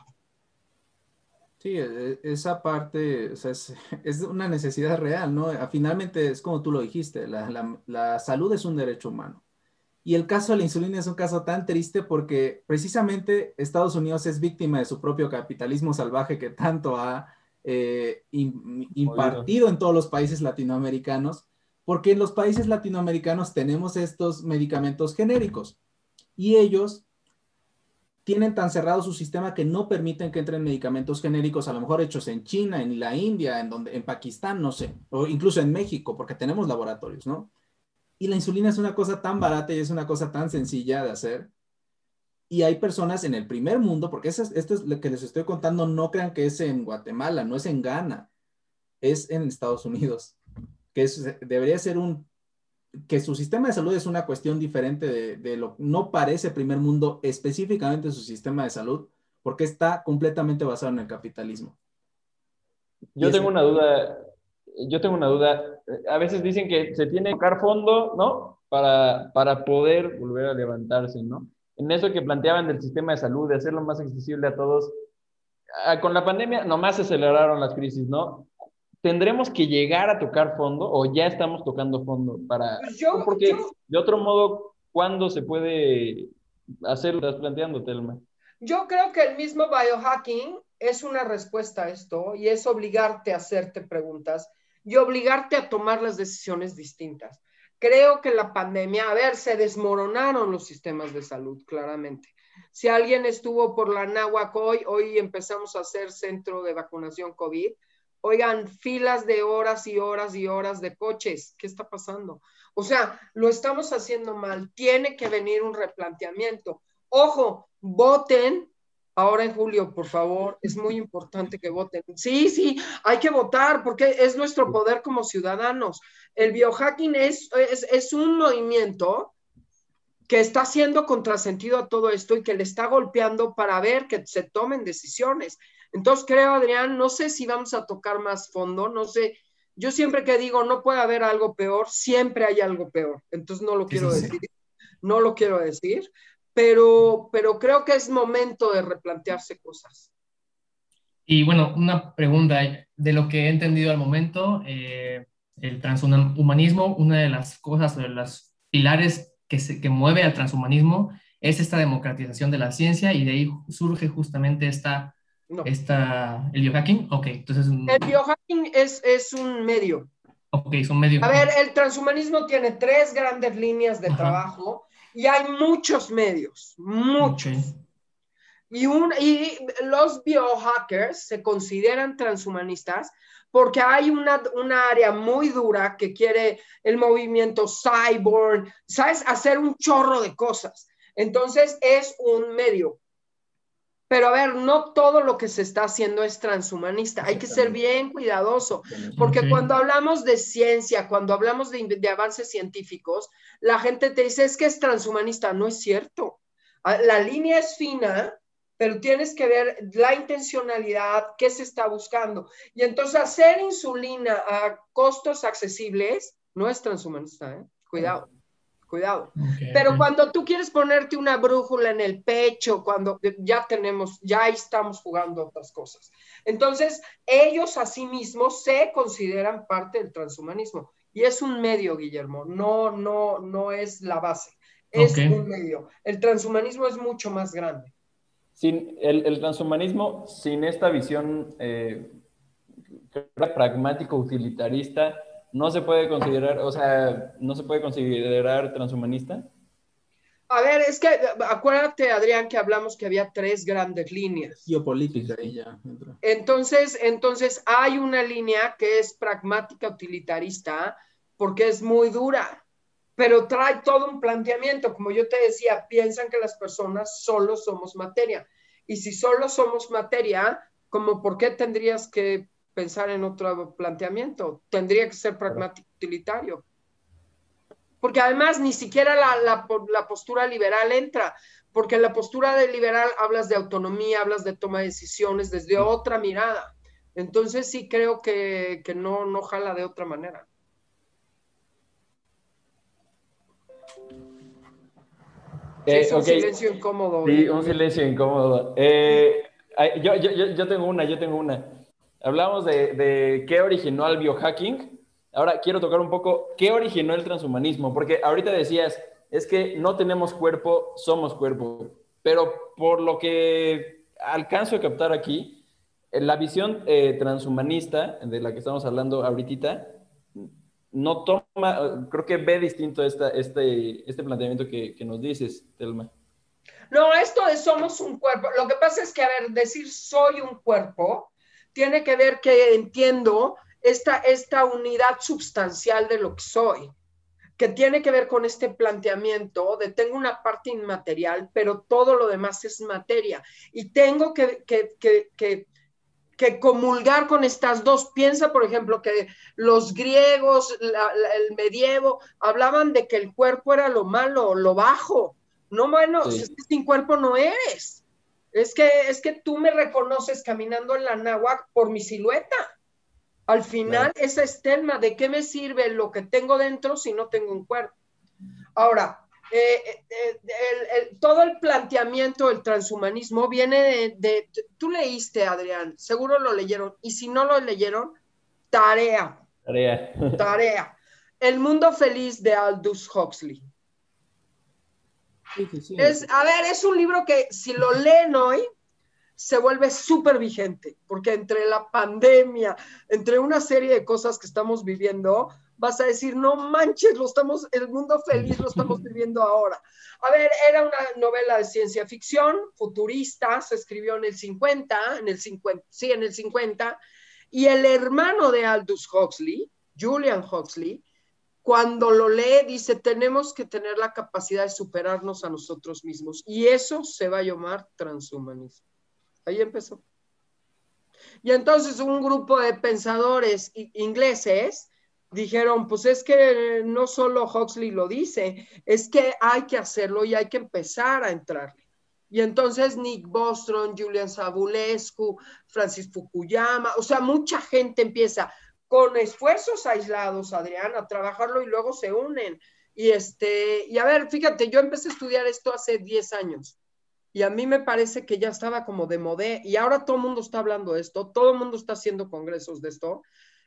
Sí, e, esa parte [laughs] es, una necesidad real, ¿no? Finalmente es como tú lo dijiste, la, la salud es un derecho humano. Y el caso de la insulina es un caso tan triste porque precisamente Estados Unidos es víctima de su propio capitalismo salvaje que tanto ha eh, impartido en todos los países latinoamericanos, porque en los países latinoamericanos tenemos estos medicamentos genéricos y ellos tienen tan cerrado su sistema que no permiten que entren medicamentos genéricos, a lo mejor hechos en China, en la India, en, donde, en Pakistán, no sé, o incluso en México, porque tenemos laboratorios, ¿no? Y la insulina es una cosa tan barata y es una cosa tan sencilla de hacer y hay personas en el primer mundo, porque esto es lo que les estoy contando, no crean que es en Guatemala, no es en Ghana. es en Estados Unidos, que debería ser un, que su sistema de salud es una cuestión diferente de, de lo, no parece primer mundo específicamente su sistema de salud, porque está completamente basado en el capitalismo. Yo tengo una duda, yo tengo una duda. A veces dicen que se tiene que tocar fondo, ¿no? Para, para poder volver a levantarse, ¿no? En eso que planteaban del sistema de salud, de hacerlo más accesible a todos, con la pandemia nomás se aceleraron las crisis, ¿no? ¿Tendremos que llegar a tocar fondo o ya estamos tocando fondo para... Pues yo, porque de otro modo, ¿cuándo se puede hacer? Estás planteando, Telma. Yo creo que el mismo biohacking es una respuesta a esto y es obligarte a hacerte preguntas y obligarte a tomar las decisiones distintas. Creo que la pandemia, a ver, se desmoronaron los sistemas de salud, claramente. Si alguien estuvo por la Náhuac hoy, hoy empezamos a hacer centro de vacunación COVID. Oigan, filas de horas y horas y horas de coches. ¿Qué está pasando? O sea, lo estamos haciendo mal. Tiene que venir un replanteamiento. Ojo, voten ahora en julio, por favor, es muy importante que voten. Sí, sí, hay que votar porque es nuestro poder como ciudadanos. El biohacking es, es, un movimiento que está haciendo contrasentido a todo esto y que le está golpeando para ver que se tomen decisiones. Entonces creo, Adrián, no sé si vamos a tocar más fondo, no sé. Yo siempre que digo no puede haber algo peor, siempre hay algo peor. Entonces no lo quiero decir. No lo quiero decir, pero, pero creo que es momento de replantearse cosas. Y bueno, una pregunta, de lo que he entendido al momento, eh, el transhumanismo, una de las cosas, de los pilares que, se, que mueve al transhumanismo es esta democratización de la ciencia y de ahí surge justamente esta, esta el biohacking. Ok, entonces... El biohacking es, es un medio. Ok, es un medio. A ver, el transhumanismo tiene tres grandes líneas de trabajo y hay muchos medios, muchos. Y, un, y los biohackers se consideran transhumanistas porque hay una, una, área muy dura que quiere el movimiento cyborg, ¿sabes? Hacer un chorro de cosas. Entonces es un medio. Pero a ver, no todo lo que se está haciendo es transhumanista. Hay que ser bien cuidadoso, porque cuando hablamos de ciencia, cuando hablamos de, avances científicos, la gente te dice, es que es transhumanista. No es cierto. La línea es fina, pero tienes que ver la intencionalidad, qué se está buscando. Y entonces hacer insulina a costos accesibles no es transhumanista, ¿eh? Cuidado cuidado. Pero cuando tú quieres ponerte una brújula en el pecho, cuando ya tenemos, ya estamos jugando otras cosas. Entonces, ellos a sí mismos se consideran parte del transhumanismo. Y es un medio, Guillermo, no, no, no es la base, es un medio. El transhumanismo es mucho más grande. Sin el, transhumanismo, sin esta visión eh, pragmático utilitarista, no se puede considerar, o sea, no se puede considerar transhumanista. A ver, es que acuérdate, Adrián, que hablamos que había tres grandes líneas. Geopolítica y ya. Entonces, entonces hay una línea que es pragmática utilitarista porque es muy dura, pero trae todo un planteamiento. Como yo te decía, piensan que las personas solo somos materia. Y si solo somos materia, como por qué tendrías que pensar en otro planteamiento. Tendría que ser pragmático utilitario. Porque además ni siquiera la, la, postura liberal entra, porque en la postura de liberal hablas de autonomía, hablas de toma de decisiones desde otra mirada. Entonces sí creo que, que no, no jala de otra manera. es un silencio incómodo. Sí, un silencio incómodo. Eh, yo, yo, yo, tengo una, yo tengo una. Hablamos de, qué originó el biohacking. Ahora quiero tocar un poco qué originó el transhumanismo, porque ahorita decías, es que no tenemos cuerpo, somos cuerpo. Pero por lo que alcanzo a captar aquí, la visión eh, transhumanista de la que estamos hablando ahorita, no toma, creo que ve distinto esta, este, este planteamiento que, que nos dices, Telma. No, esto de somos un cuerpo. Lo que pasa es que, a ver, decir soy un cuerpo tiene que ver que entiendo esta, esta unidad substancial de lo que soy, que tiene que ver con este planteamiento de tengo una parte inmaterial, pero todo lo demás es materia. Y tengo que, que, que comulgar con estas dos. Piensa, por ejemplo, que los griegos, el medievo, hablaban de que el cuerpo era lo malo, lo bajo. No, bueno, sin cuerpo no eres. Es que, es que tú me reconoces caminando en la náhuac por mi silueta. Al final, esa estelma, ¿de qué me sirve lo que tengo dentro si no tengo un cuerpo? Ahora, eh, eh, eh, todo el planteamiento del transhumanismo viene de, Tú leíste, Adrián, seguro lo leyeron. Y si no lo leyeron, tarea. Tarea. Tarea. [laughs] El mundo feliz de Aldous Huxley. Es, a ver, es un libro que si lo leen hoy, se vuelve súper vigente, porque entre la pandemia, entre una serie de cosas que estamos viviendo, vas a decir, no manches, lo estamos, el mundo feliz lo estamos [laughs] viviendo ahora. A ver, era una novela de ciencia ficción, futurista, se escribió en el 50, en el 50, sí, en el 50, y el hermano de Aldous Huxley, Julian Huxley, cuando lo lee, dice, tenemos que tener la capacidad de superarnos a nosotros mismos, y eso se va a llamar transhumanismo. Ahí empezó. Y entonces un grupo de pensadores ingleses dijeron, pues es que no solo Huxley lo dice, es que hay que hacerlo y hay que empezar a entrarle. Y entonces Nick Bostrom, Julian Sabulescu, Francis Fukuyama, o sea, mucha gente empieza con esfuerzos aislados, Adrián, a trabajarlo y luego se unen. Y este, y a ver, fíjate, yo empecé a estudiar esto hace 10 años y a mí me parece que ya estaba como de modé y ahora todo el mundo está hablando de esto, todo el mundo está haciendo congresos de esto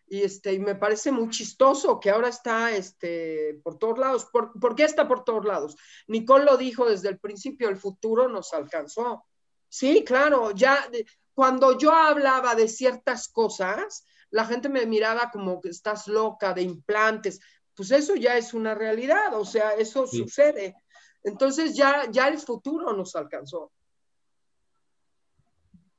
y, este, y me parece muy chistoso que ahora está este, por todos lados. ¿Por, qué está por todos lados? Nicole lo dijo desde el principio, el futuro nos alcanzó. Sí, claro, ya cuando yo hablaba de ciertas cosas, la gente me miraba como que estás loca de implantes. Pues eso ya es una realidad, o sea, eso sucede. Entonces ya, ya el futuro nos alcanzó.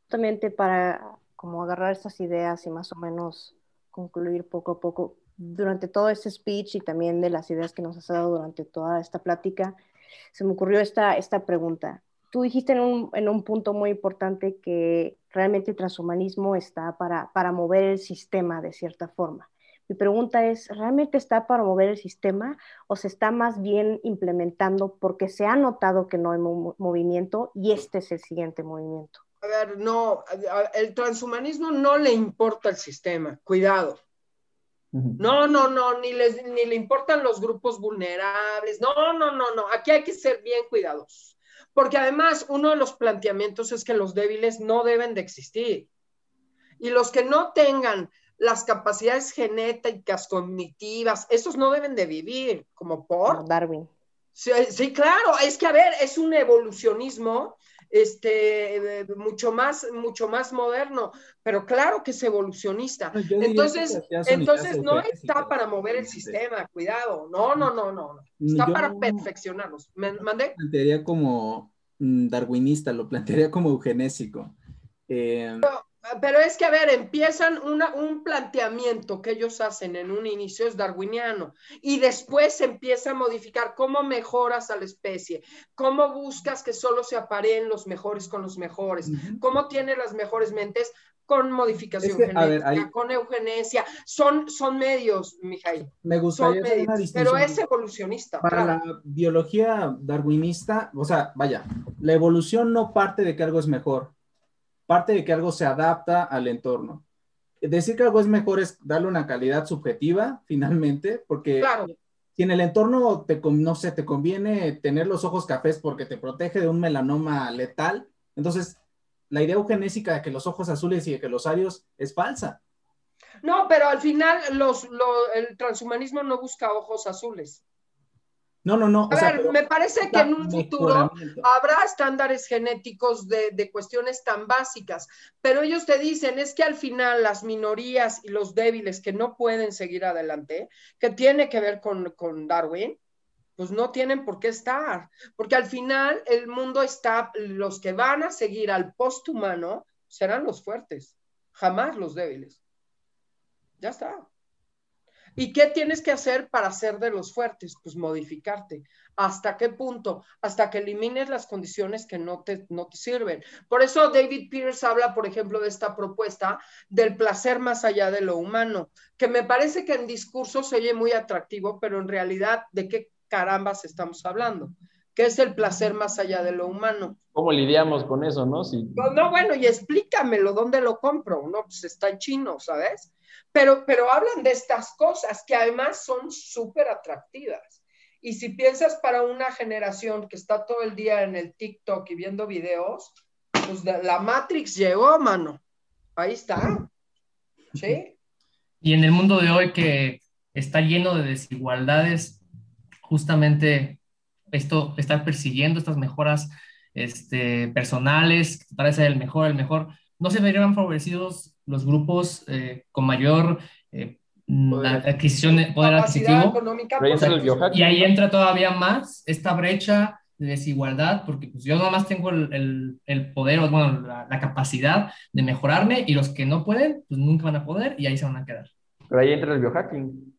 Justamente para como agarrar estas ideas y más o menos concluir poco a poco. Durante todo este speech y también de las ideas que nos has dado durante toda esta plática, se me ocurrió esta, esta pregunta. Tú dijiste en un, en un punto muy importante que realmente el transhumanismo está para, para mover el sistema de cierta forma. Mi pregunta es, ¿realmente está para mover el sistema o se está más bien implementando porque se ha notado que no hay movimiento y este es el siguiente movimiento? A ver, no, el transhumanismo no le importa el sistema, cuidado. No, no, no, ni, les, ni le importan los grupos vulnerables. No, no, no, no. Aquí hay que ser bien cuidadosos. Porque además uno de los planteamientos es que los débiles no deben de existir. Y los que no tengan las capacidades genéticas, cognitivas, esos no deben de vivir, como por... Darwin. Sí, sí, claro, es que a ver, es un evolucionismo este, mucho, más, mucho más moderno, pero claro que es evolucionista. entonces, entonces no está para mover el sistema, cuidado, no, no, no, no, está para perfeccionarlos. ¿Me mandé? Lo plantearía como mm, darwinista, lo plantearía como eugenésico. Eh, pero es que, a ver, empiezan un planteamiento que ellos hacen en un inicio es darwiniano y después se empieza a modificar cómo mejoras a la especie, cómo buscas que solo se apareen los mejores con los mejores, cómo tiene las mejores mentes con modificación genética, con eugenesia. Son, son medios, Mijail. Me gustaría hacer una Pero es evolucionista. Para la biología darwinista, o sea, vaya, la evolución no parte de que algo es mejor parte de que algo se adapta al entorno. Decir que algo es mejor es darle una calidad subjetiva, [laughs] finalmente, porque si en el entorno, te, no sé, te conviene tener los ojos cafés porque te protege de un melanoma letal, entonces la idea eugenésica de que los ojos azules y de que los arios es falsa. No, pero al final los, el transhumanismo no busca ojos azules. No, no, no. A ver, me parece que en un futuro habrá estándares genéticos de, cuestiones tan básicas, pero ellos te dicen es que al final las minorías y los débiles que no pueden seguir adelante, que tiene que ver con, con Darwin, pues no tienen por qué estar, porque al final el mundo está, los que van a seguir al posthumano serán los fuertes, jamás los débiles. Ya está. ¿Y qué tienes que hacer para ser de los fuertes? Pues modificarte. ¿Hasta qué punto? Hasta que elimines las condiciones que no te, no te sirven. Por eso David Pierce habla, por ejemplo, de esta propuesta del placer más allá de lo humano, que me parece que en discurso se oye muy atractivo, pero en realidad, ¿de qué carambas estamos hablando? ¿Qué es el placer más allá de lo humano? ¿Cómo lidiamos con eso, no? Sí. No, bueno, y explícamelo, ¿dónde lo compro? No, pues está en chino, ¿sabes? Pero, pero hablan de estas cosas que además son súper atractivas. Y si piensas para una generación que está todo el día en el TikTok y viendo videos, pues la Matrix llegó, mano. Ahí está. ¿Sí? Y en el mundo de hoy que está lleno de desigualdades, justamente esto, estar persiguiendo estas mejoras este, personales, para ser el mejor, el mejor, no se verían favorecidos los grupos eh, con mayor eh, poder, adquisición, poder adquisitivo. Y ahí entra todavía más esta brecha de desigualdad, porque pues, yo nada más tengo el, el, poder, bueno, la, la, capacidad de mejorarme y los que no pueden, pues nunca van a poder y ahí se van a quedar. Pero ahí entra el biohacking.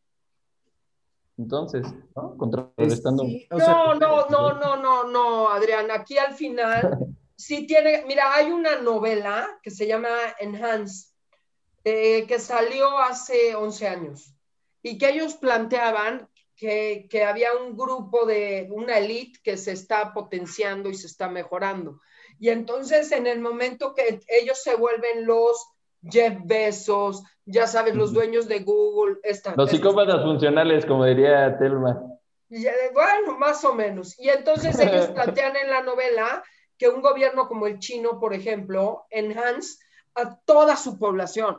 Entonces, ¿no? Contrarrestando. no, no, no, no, no, no, Adrián. Aquí al final [laughs] sí tiene, mira, hay una novela que se llama Enhance, eh, que salió hace 11 años y que ellos planteaban que, que, había un grupo de una elite que se está potenciando y se está mejorando. Y entonces en el momento que ellos se vuelven los Jeff Bezos, ya sabes, los dueños de Google. Esta, los psicópatas funcionales, como diría Telma. bueno, más o menos. Y entonces ellos [laughs] plantean en la novela que un gobierno como el chino, por ejemplo, enhance a toda su población.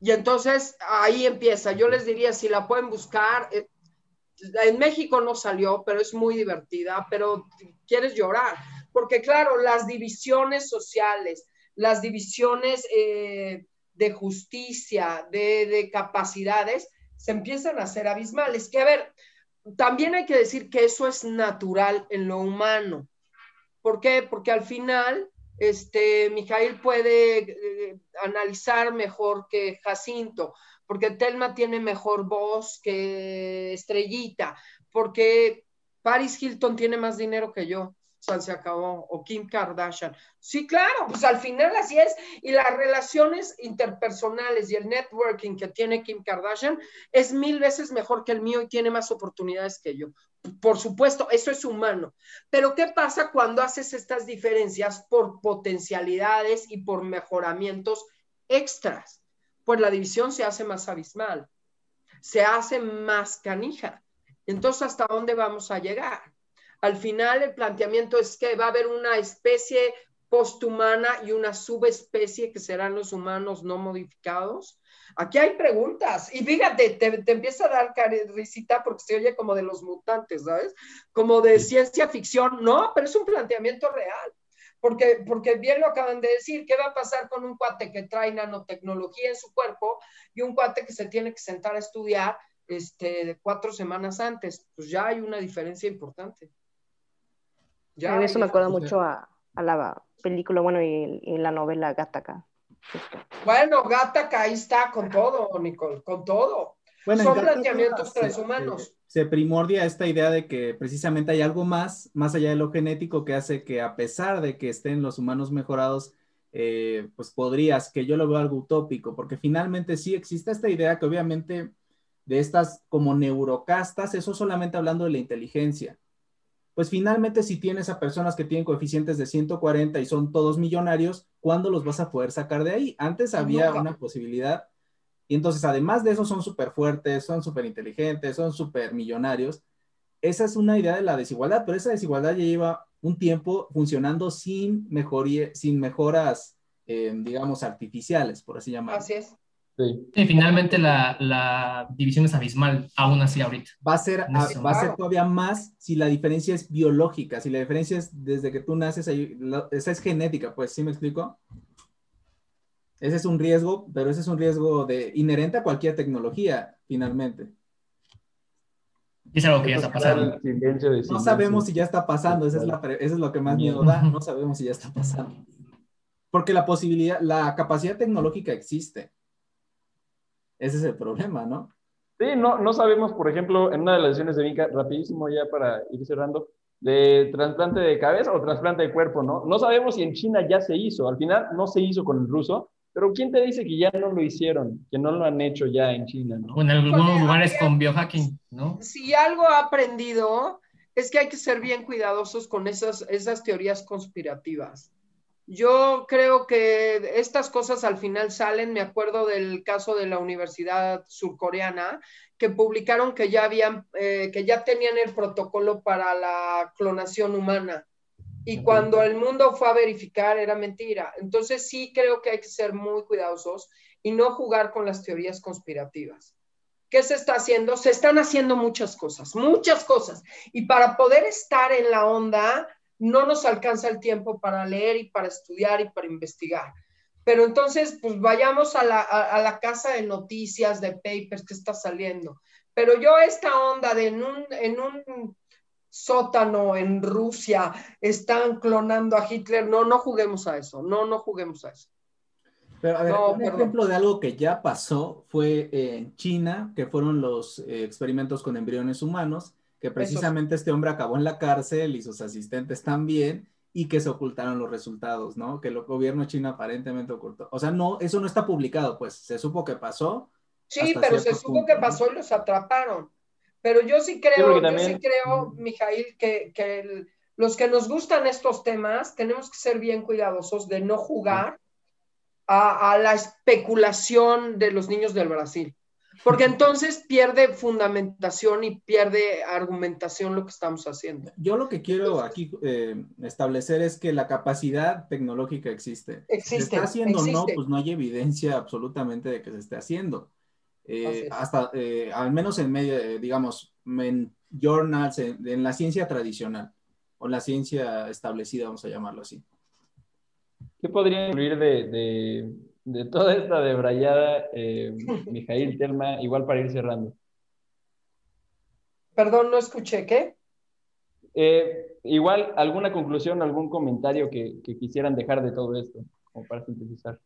Y entonces ahí empieza. Yo les diría, si la pueden buscar, eh, en México no salió, pero es muy divertida, pero quieres llorar, porque claro, las divisiones sociales, las divisiones eh, de justicia, de, de, capacidades, se empiezan a hacer abismales. Que a ver, también hay que decir que eso es natural en lo humano. ¿Por qué? Porque al final, este, Mijail puede eh, analizar mejor que Jacinto, porque Telma tiene mejor voz que Estrellita, porque Paris Hilton tiene más dinero que yo se acabó, o Kim Kardashian. Sí, claro, pues al final así es. Y las relaciones interpersonales y el networking que tiene Kim Kardashian es mil veces mejor que el mío y tiene más oportunidades que yo. Por supuesto, eso es humano. Pero ¿qué pasa cuando haces estas diferencias por potencialidades y por mejoramientos extras? Pues la división se hace más abismal, se hace más canija. Entonces, ¿hasta dónde vamos a llegar? Al final el planteamiento es que va a haber una especie posthumana y una subespecie que serán los humanos no modificados. Aquí hay preguntas y fíjate, te, empieza a dar risita porque se oye como de los mutantes, ¿sabes? Como de ciencia ficción. No, pero es un planteamiento real. Porque, porque bien lo acaban de decir, ¿qué va a pasar con un cuate que trae nanotecnología en su cuerpo y un cuate que se tiene que sentar a estudiar este, cuatro semanas antes? Pues ya hay una diferencia importante. Ya, eso me acuerda mucho a, la película, bueno, y, la novela Gataca. Bueno, Gataca ahí está con todo, Nicole, con todo. Son planteamientos transhumanos. Se, se, primordia esta idea de que precisamente hay algo más, más allá de lo genético, que hace que a pesar de que estén los humanos mejorados, eh, pues podrías, que yo lo veo algo utópico, porque finalmente sí existe esta idea que obviamente de estas como neurocastas, eso solamente hablando de la inteligencia, pues finalmente si tienes a personas que tienen coeficientes de 140 y son todos millonarios, ¿cuándo los vas a poder sacar de ahí? Antes había una posibilidad y entonces además de eso son súper fuertes, son súper inteligentes, son súper millonarios. Esa es una idea de la desigualdad, pero esa desigualdad ya lleva un tiempo funcionando sin, mejoría, sin mejoras, eh, digamos, artificiales, por así llamarlo. Así es. Sí. finalmente la, la, división es abismal, aún así ahorita. Va a, ser, va a ser todavía más si la diferencia es biológica, si la diferencia es desde que tú naces, esa es genética, pues, ¿sí me explico? Ese es un riesgo, pero ese es un riesgo de, inherente a cualquier tecnología, finalmente. Es algo que ya está pasando. No sabemos si ya está pasando, eso es, la, eso es lo que más miedo da, no sabemos si ya está pasando. Porque la posibilidad, la capacidad tecnológica existe Ese es el problema, ¿no? Sí, no, no sabemos, por ejemplo, en una de las lesiones de Vika, rapidísimo ya para ir cerrando, de trasplante de cabeza o trasplante de cuerpo, ¿no? No sabemos si en China ya se hizo, al final no se hizo con el ruso, pero ¿quién te dice que ya no lo hicieron, que no lo han hecho ya en China, ¿no? O en algunos lugares con biohacking, ¿no? Si algo ha aprendido es que hay que ser bien cuidadosos con esas, esas teorías conspirativas. Yo creo que estas cosas al final salen, me acuerdo del caso de la Universidad Surcoreana, que publicaron que ya habían, eh, que ya tenían el protocolo para la clonación humana. Y cuando el mundo fue a verificar era mentira. Entonces sí creo que hay que ser muy cuidadosos y no jugar con las teorías conspirativas. ¿Qué se está haciendo? Se están haciendo muchas cosas, muchas cosas. Y para poder estar en la onda, no nos alcanza el tiempo para leer y para estudiar y para investigar. Pero entonces, pues vayamos a la, casa de noticias, de papers que está saliendo. Pero yo esta onda de en un, en un sótano en Rusia están clonando a Hitler, no, no juguemos a eso, no, no juguemos a eso. Pero a ver, un ejemplo de algo que ya pasó fue en China, que fueron los eh, experimentos con embriones humanos, que precisamente este hombre acabó en la cárcel y sus asistentes también, y que se ocultaron los resultados, ¿no? Que el gobierno chino aparentemente ocultó. O sea, no, eso no está publicado, pues se supo que pasó. Sí, pero se supo que pasó y los atraparon. Pero yo sí creo, yo sí creo, Mijail, que, que los que nos gustan estos temas tenemos que ser bien cuidadosos de no jugar a, a la especulación de los niños del Brasil. Porque entonces pierde fundamentación y pierde argumentación lo que estamos haciendo. Yo lo que quiero aquí eh, establecer es que la capacidad tecnológica existe. Existe. ¿Se está haciendo o no? Pues no hay evidencia absolutamente de que se esté haciendo. Eh, hasta, eh, al menos en medio, digamos, en journals, en, la ciencia tradicional o la ciencia establecida, vamos a llamarlo así. ¿Qué podría incluir de de toda esta debrayada, eh, Mijail Telma, igual para ir cerrando. Perdón, no escuché, ¿qué? Eh, igual, alguna conclusión, algún comentario que, quisieran dejar de todo esto, como para sintetizar.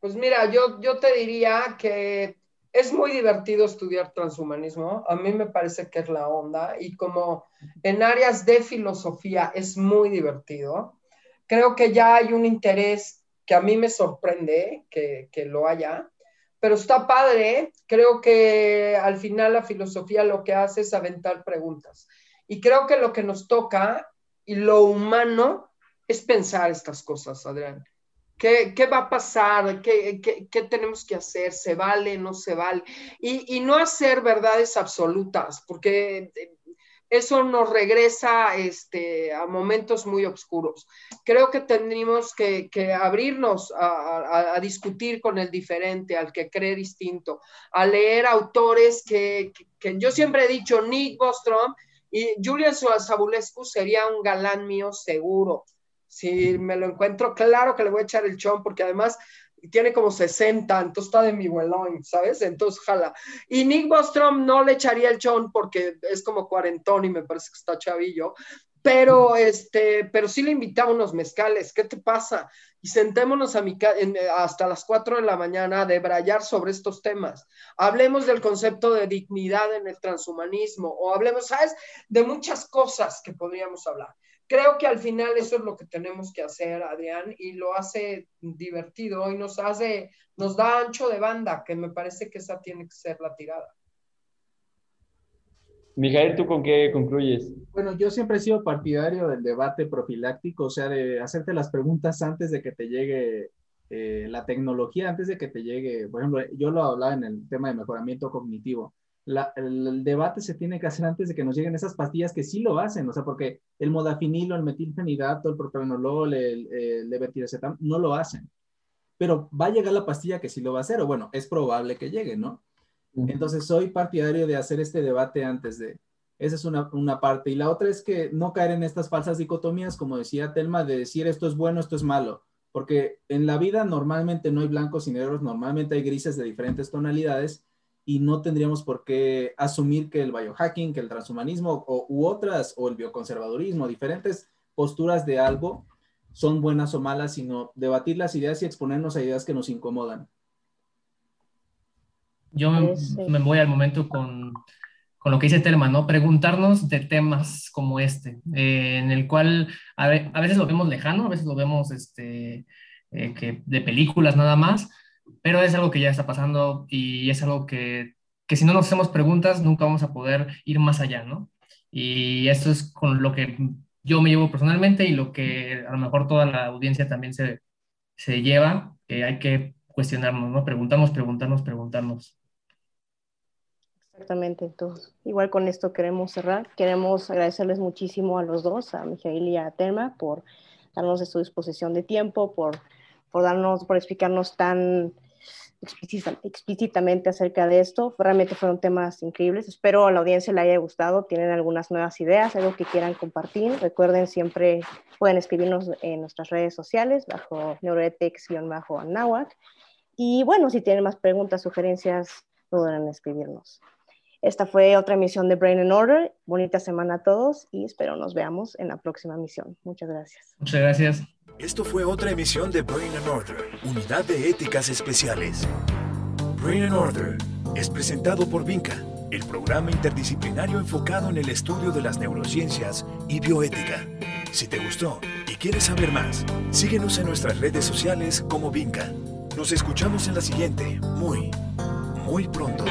Pues mira, yo, yo te diría que es muy divertido estudiar transhumanismo. A mí me parece que es la onda y como en áreas de filosofía es muy divertido. Creo que ya hay un interés que a mí me sorprende que, lo haya, pero está padre. Creo que al final la filosofía lo que hace es aventar preguntas. Y creo que lo que nos toca y lo humano es pensar estas cosas, Adrián. ¿Qué, va a pasar? ¿Qué, tenemos que hacer? ¿Se vale? ¿No se vale? Y, y no hacer verdades absolutas, porque eso nos regresa este, a momentos muy oscuros. Creo que tendríamos que, abrirnos a, discutir con el diferente, al que cree distinto, a leer autores que, yo siempre he dicho, Nick Bostrom y Julian Zabulescu sería un galán mío seguro. Si me lo encuentro, claro que le voy a echar el chón, porque además tiene como 60, entonces está de mi vuelón, ¿sabes? Entonces, jala. Y Nick Bostrom no le echaría el chon porque es como cuarentón y me parece que está chavillo, pero, este, pero sí le invitaba unos mezcales, ¿qué te pasa? Y sentémonos a mi hasta las 4 de la mañana a debrayar sobre estos temas. Hablemos del concepto de dignidad en el transhumanismo o hablemos, ¿sabes? De muchas cosas que podríamos hablar creo que al final eso es lo que tenemos que hacer, Adrián, y lo hace divertido y nos hace, nos da ancho de banda, que me parece que esa tiene que ser la tirada. Miguel, ¿tú con qué concluyes? Bueno, yo siempre he sido partidario del debate profiláctico, o sea, de hacerte las preguntas antes de que te llegue eh, la tecnología, antes de que te llegue, por ejemplo, yo lo hablaba en el tema de mejoramiento cognitivo el, debate se tiene que hacer antes de que nos lleguen esas pastillas que sí lo hacen, o sea, porque el modafinilo, el metilfenidato, el propranolol, el, el levetiracetam no lo hacen. Pero va a llegar la pastilla que sí lo va a hacer, o bueno, es probable que llegue, ¿no? Entonces, soy partidario de hacer este debate antes de... Esa es una, una parte. Y la otra es que no caer en estas falsas dicotomías, como decía Telma, de decir esto es bueno, esto es malo. Porque en la vida normalmente no hay blancos y negros, normalmente hay grises de diferentes tonalidades y no tendríamos por qué asumir que el biohacking, que el transhumanismo o, u otras, o el bioconservadurismo, diferentes posturas de algo son buenas o malas, sino debatir las ideas y exponernos a ideas que nos incomodan. yo me voy al momento con, con, lo que dice Telma, ¿no? Preguntarnos de temas como este, eh, en el cual a, veces lo vemos lejano, a veces lo vemos este, eh, que de películas nada más, pero es algo que ya está pasando y es algo que, que si no nos hacemos preguntas nunca vamos a poder ir más allá, ¿no? Y esto es con lo que yo me llevo personalmente y lo que a lo mejor toda la audiencia también se, se lleva, que hay que cuestionarnos, ¿no? Preguntamos, preguntarnos, preguntarnos. Exactamente, entonces, igual con esto queremos cerrar. Queremos agradecerles muchísimo a los dos, a Mijail y a Telma, por darnos de su disposición de tiempo, por, por darnos, por explicarnos tan explícitamente acerca de esto. Realmente fueron temas increíbles. Espero a la audiencia le haya gustado. Tienen algunas nuevas ideas, algo que quieran compartir. Recuerden, siempre pueden escribirnos en nuestras redes sociales bajo neuroethics-anáhuac. Y bueno, si tienen más preguntas, sugerencias, no duden en escribirnos. Esta fue otra emisión de Brain and Order. Bonita semana a todos y espero nos veamos en la próxima emisión. Muchas gracias. Muchas gracias. Esto fue otra emisión de Brain and Order, Unidad de Éticas Especiales. Brain and Order es presentado por Vinca, el programa interdisciplinario enfocado en el estudio de las neurociencias y bioética. Si te gustó y quieres saber más, síguenos en nuestras redes sociales como Vinca. Nos escuchamos en la siguiente, muy, muy pronto.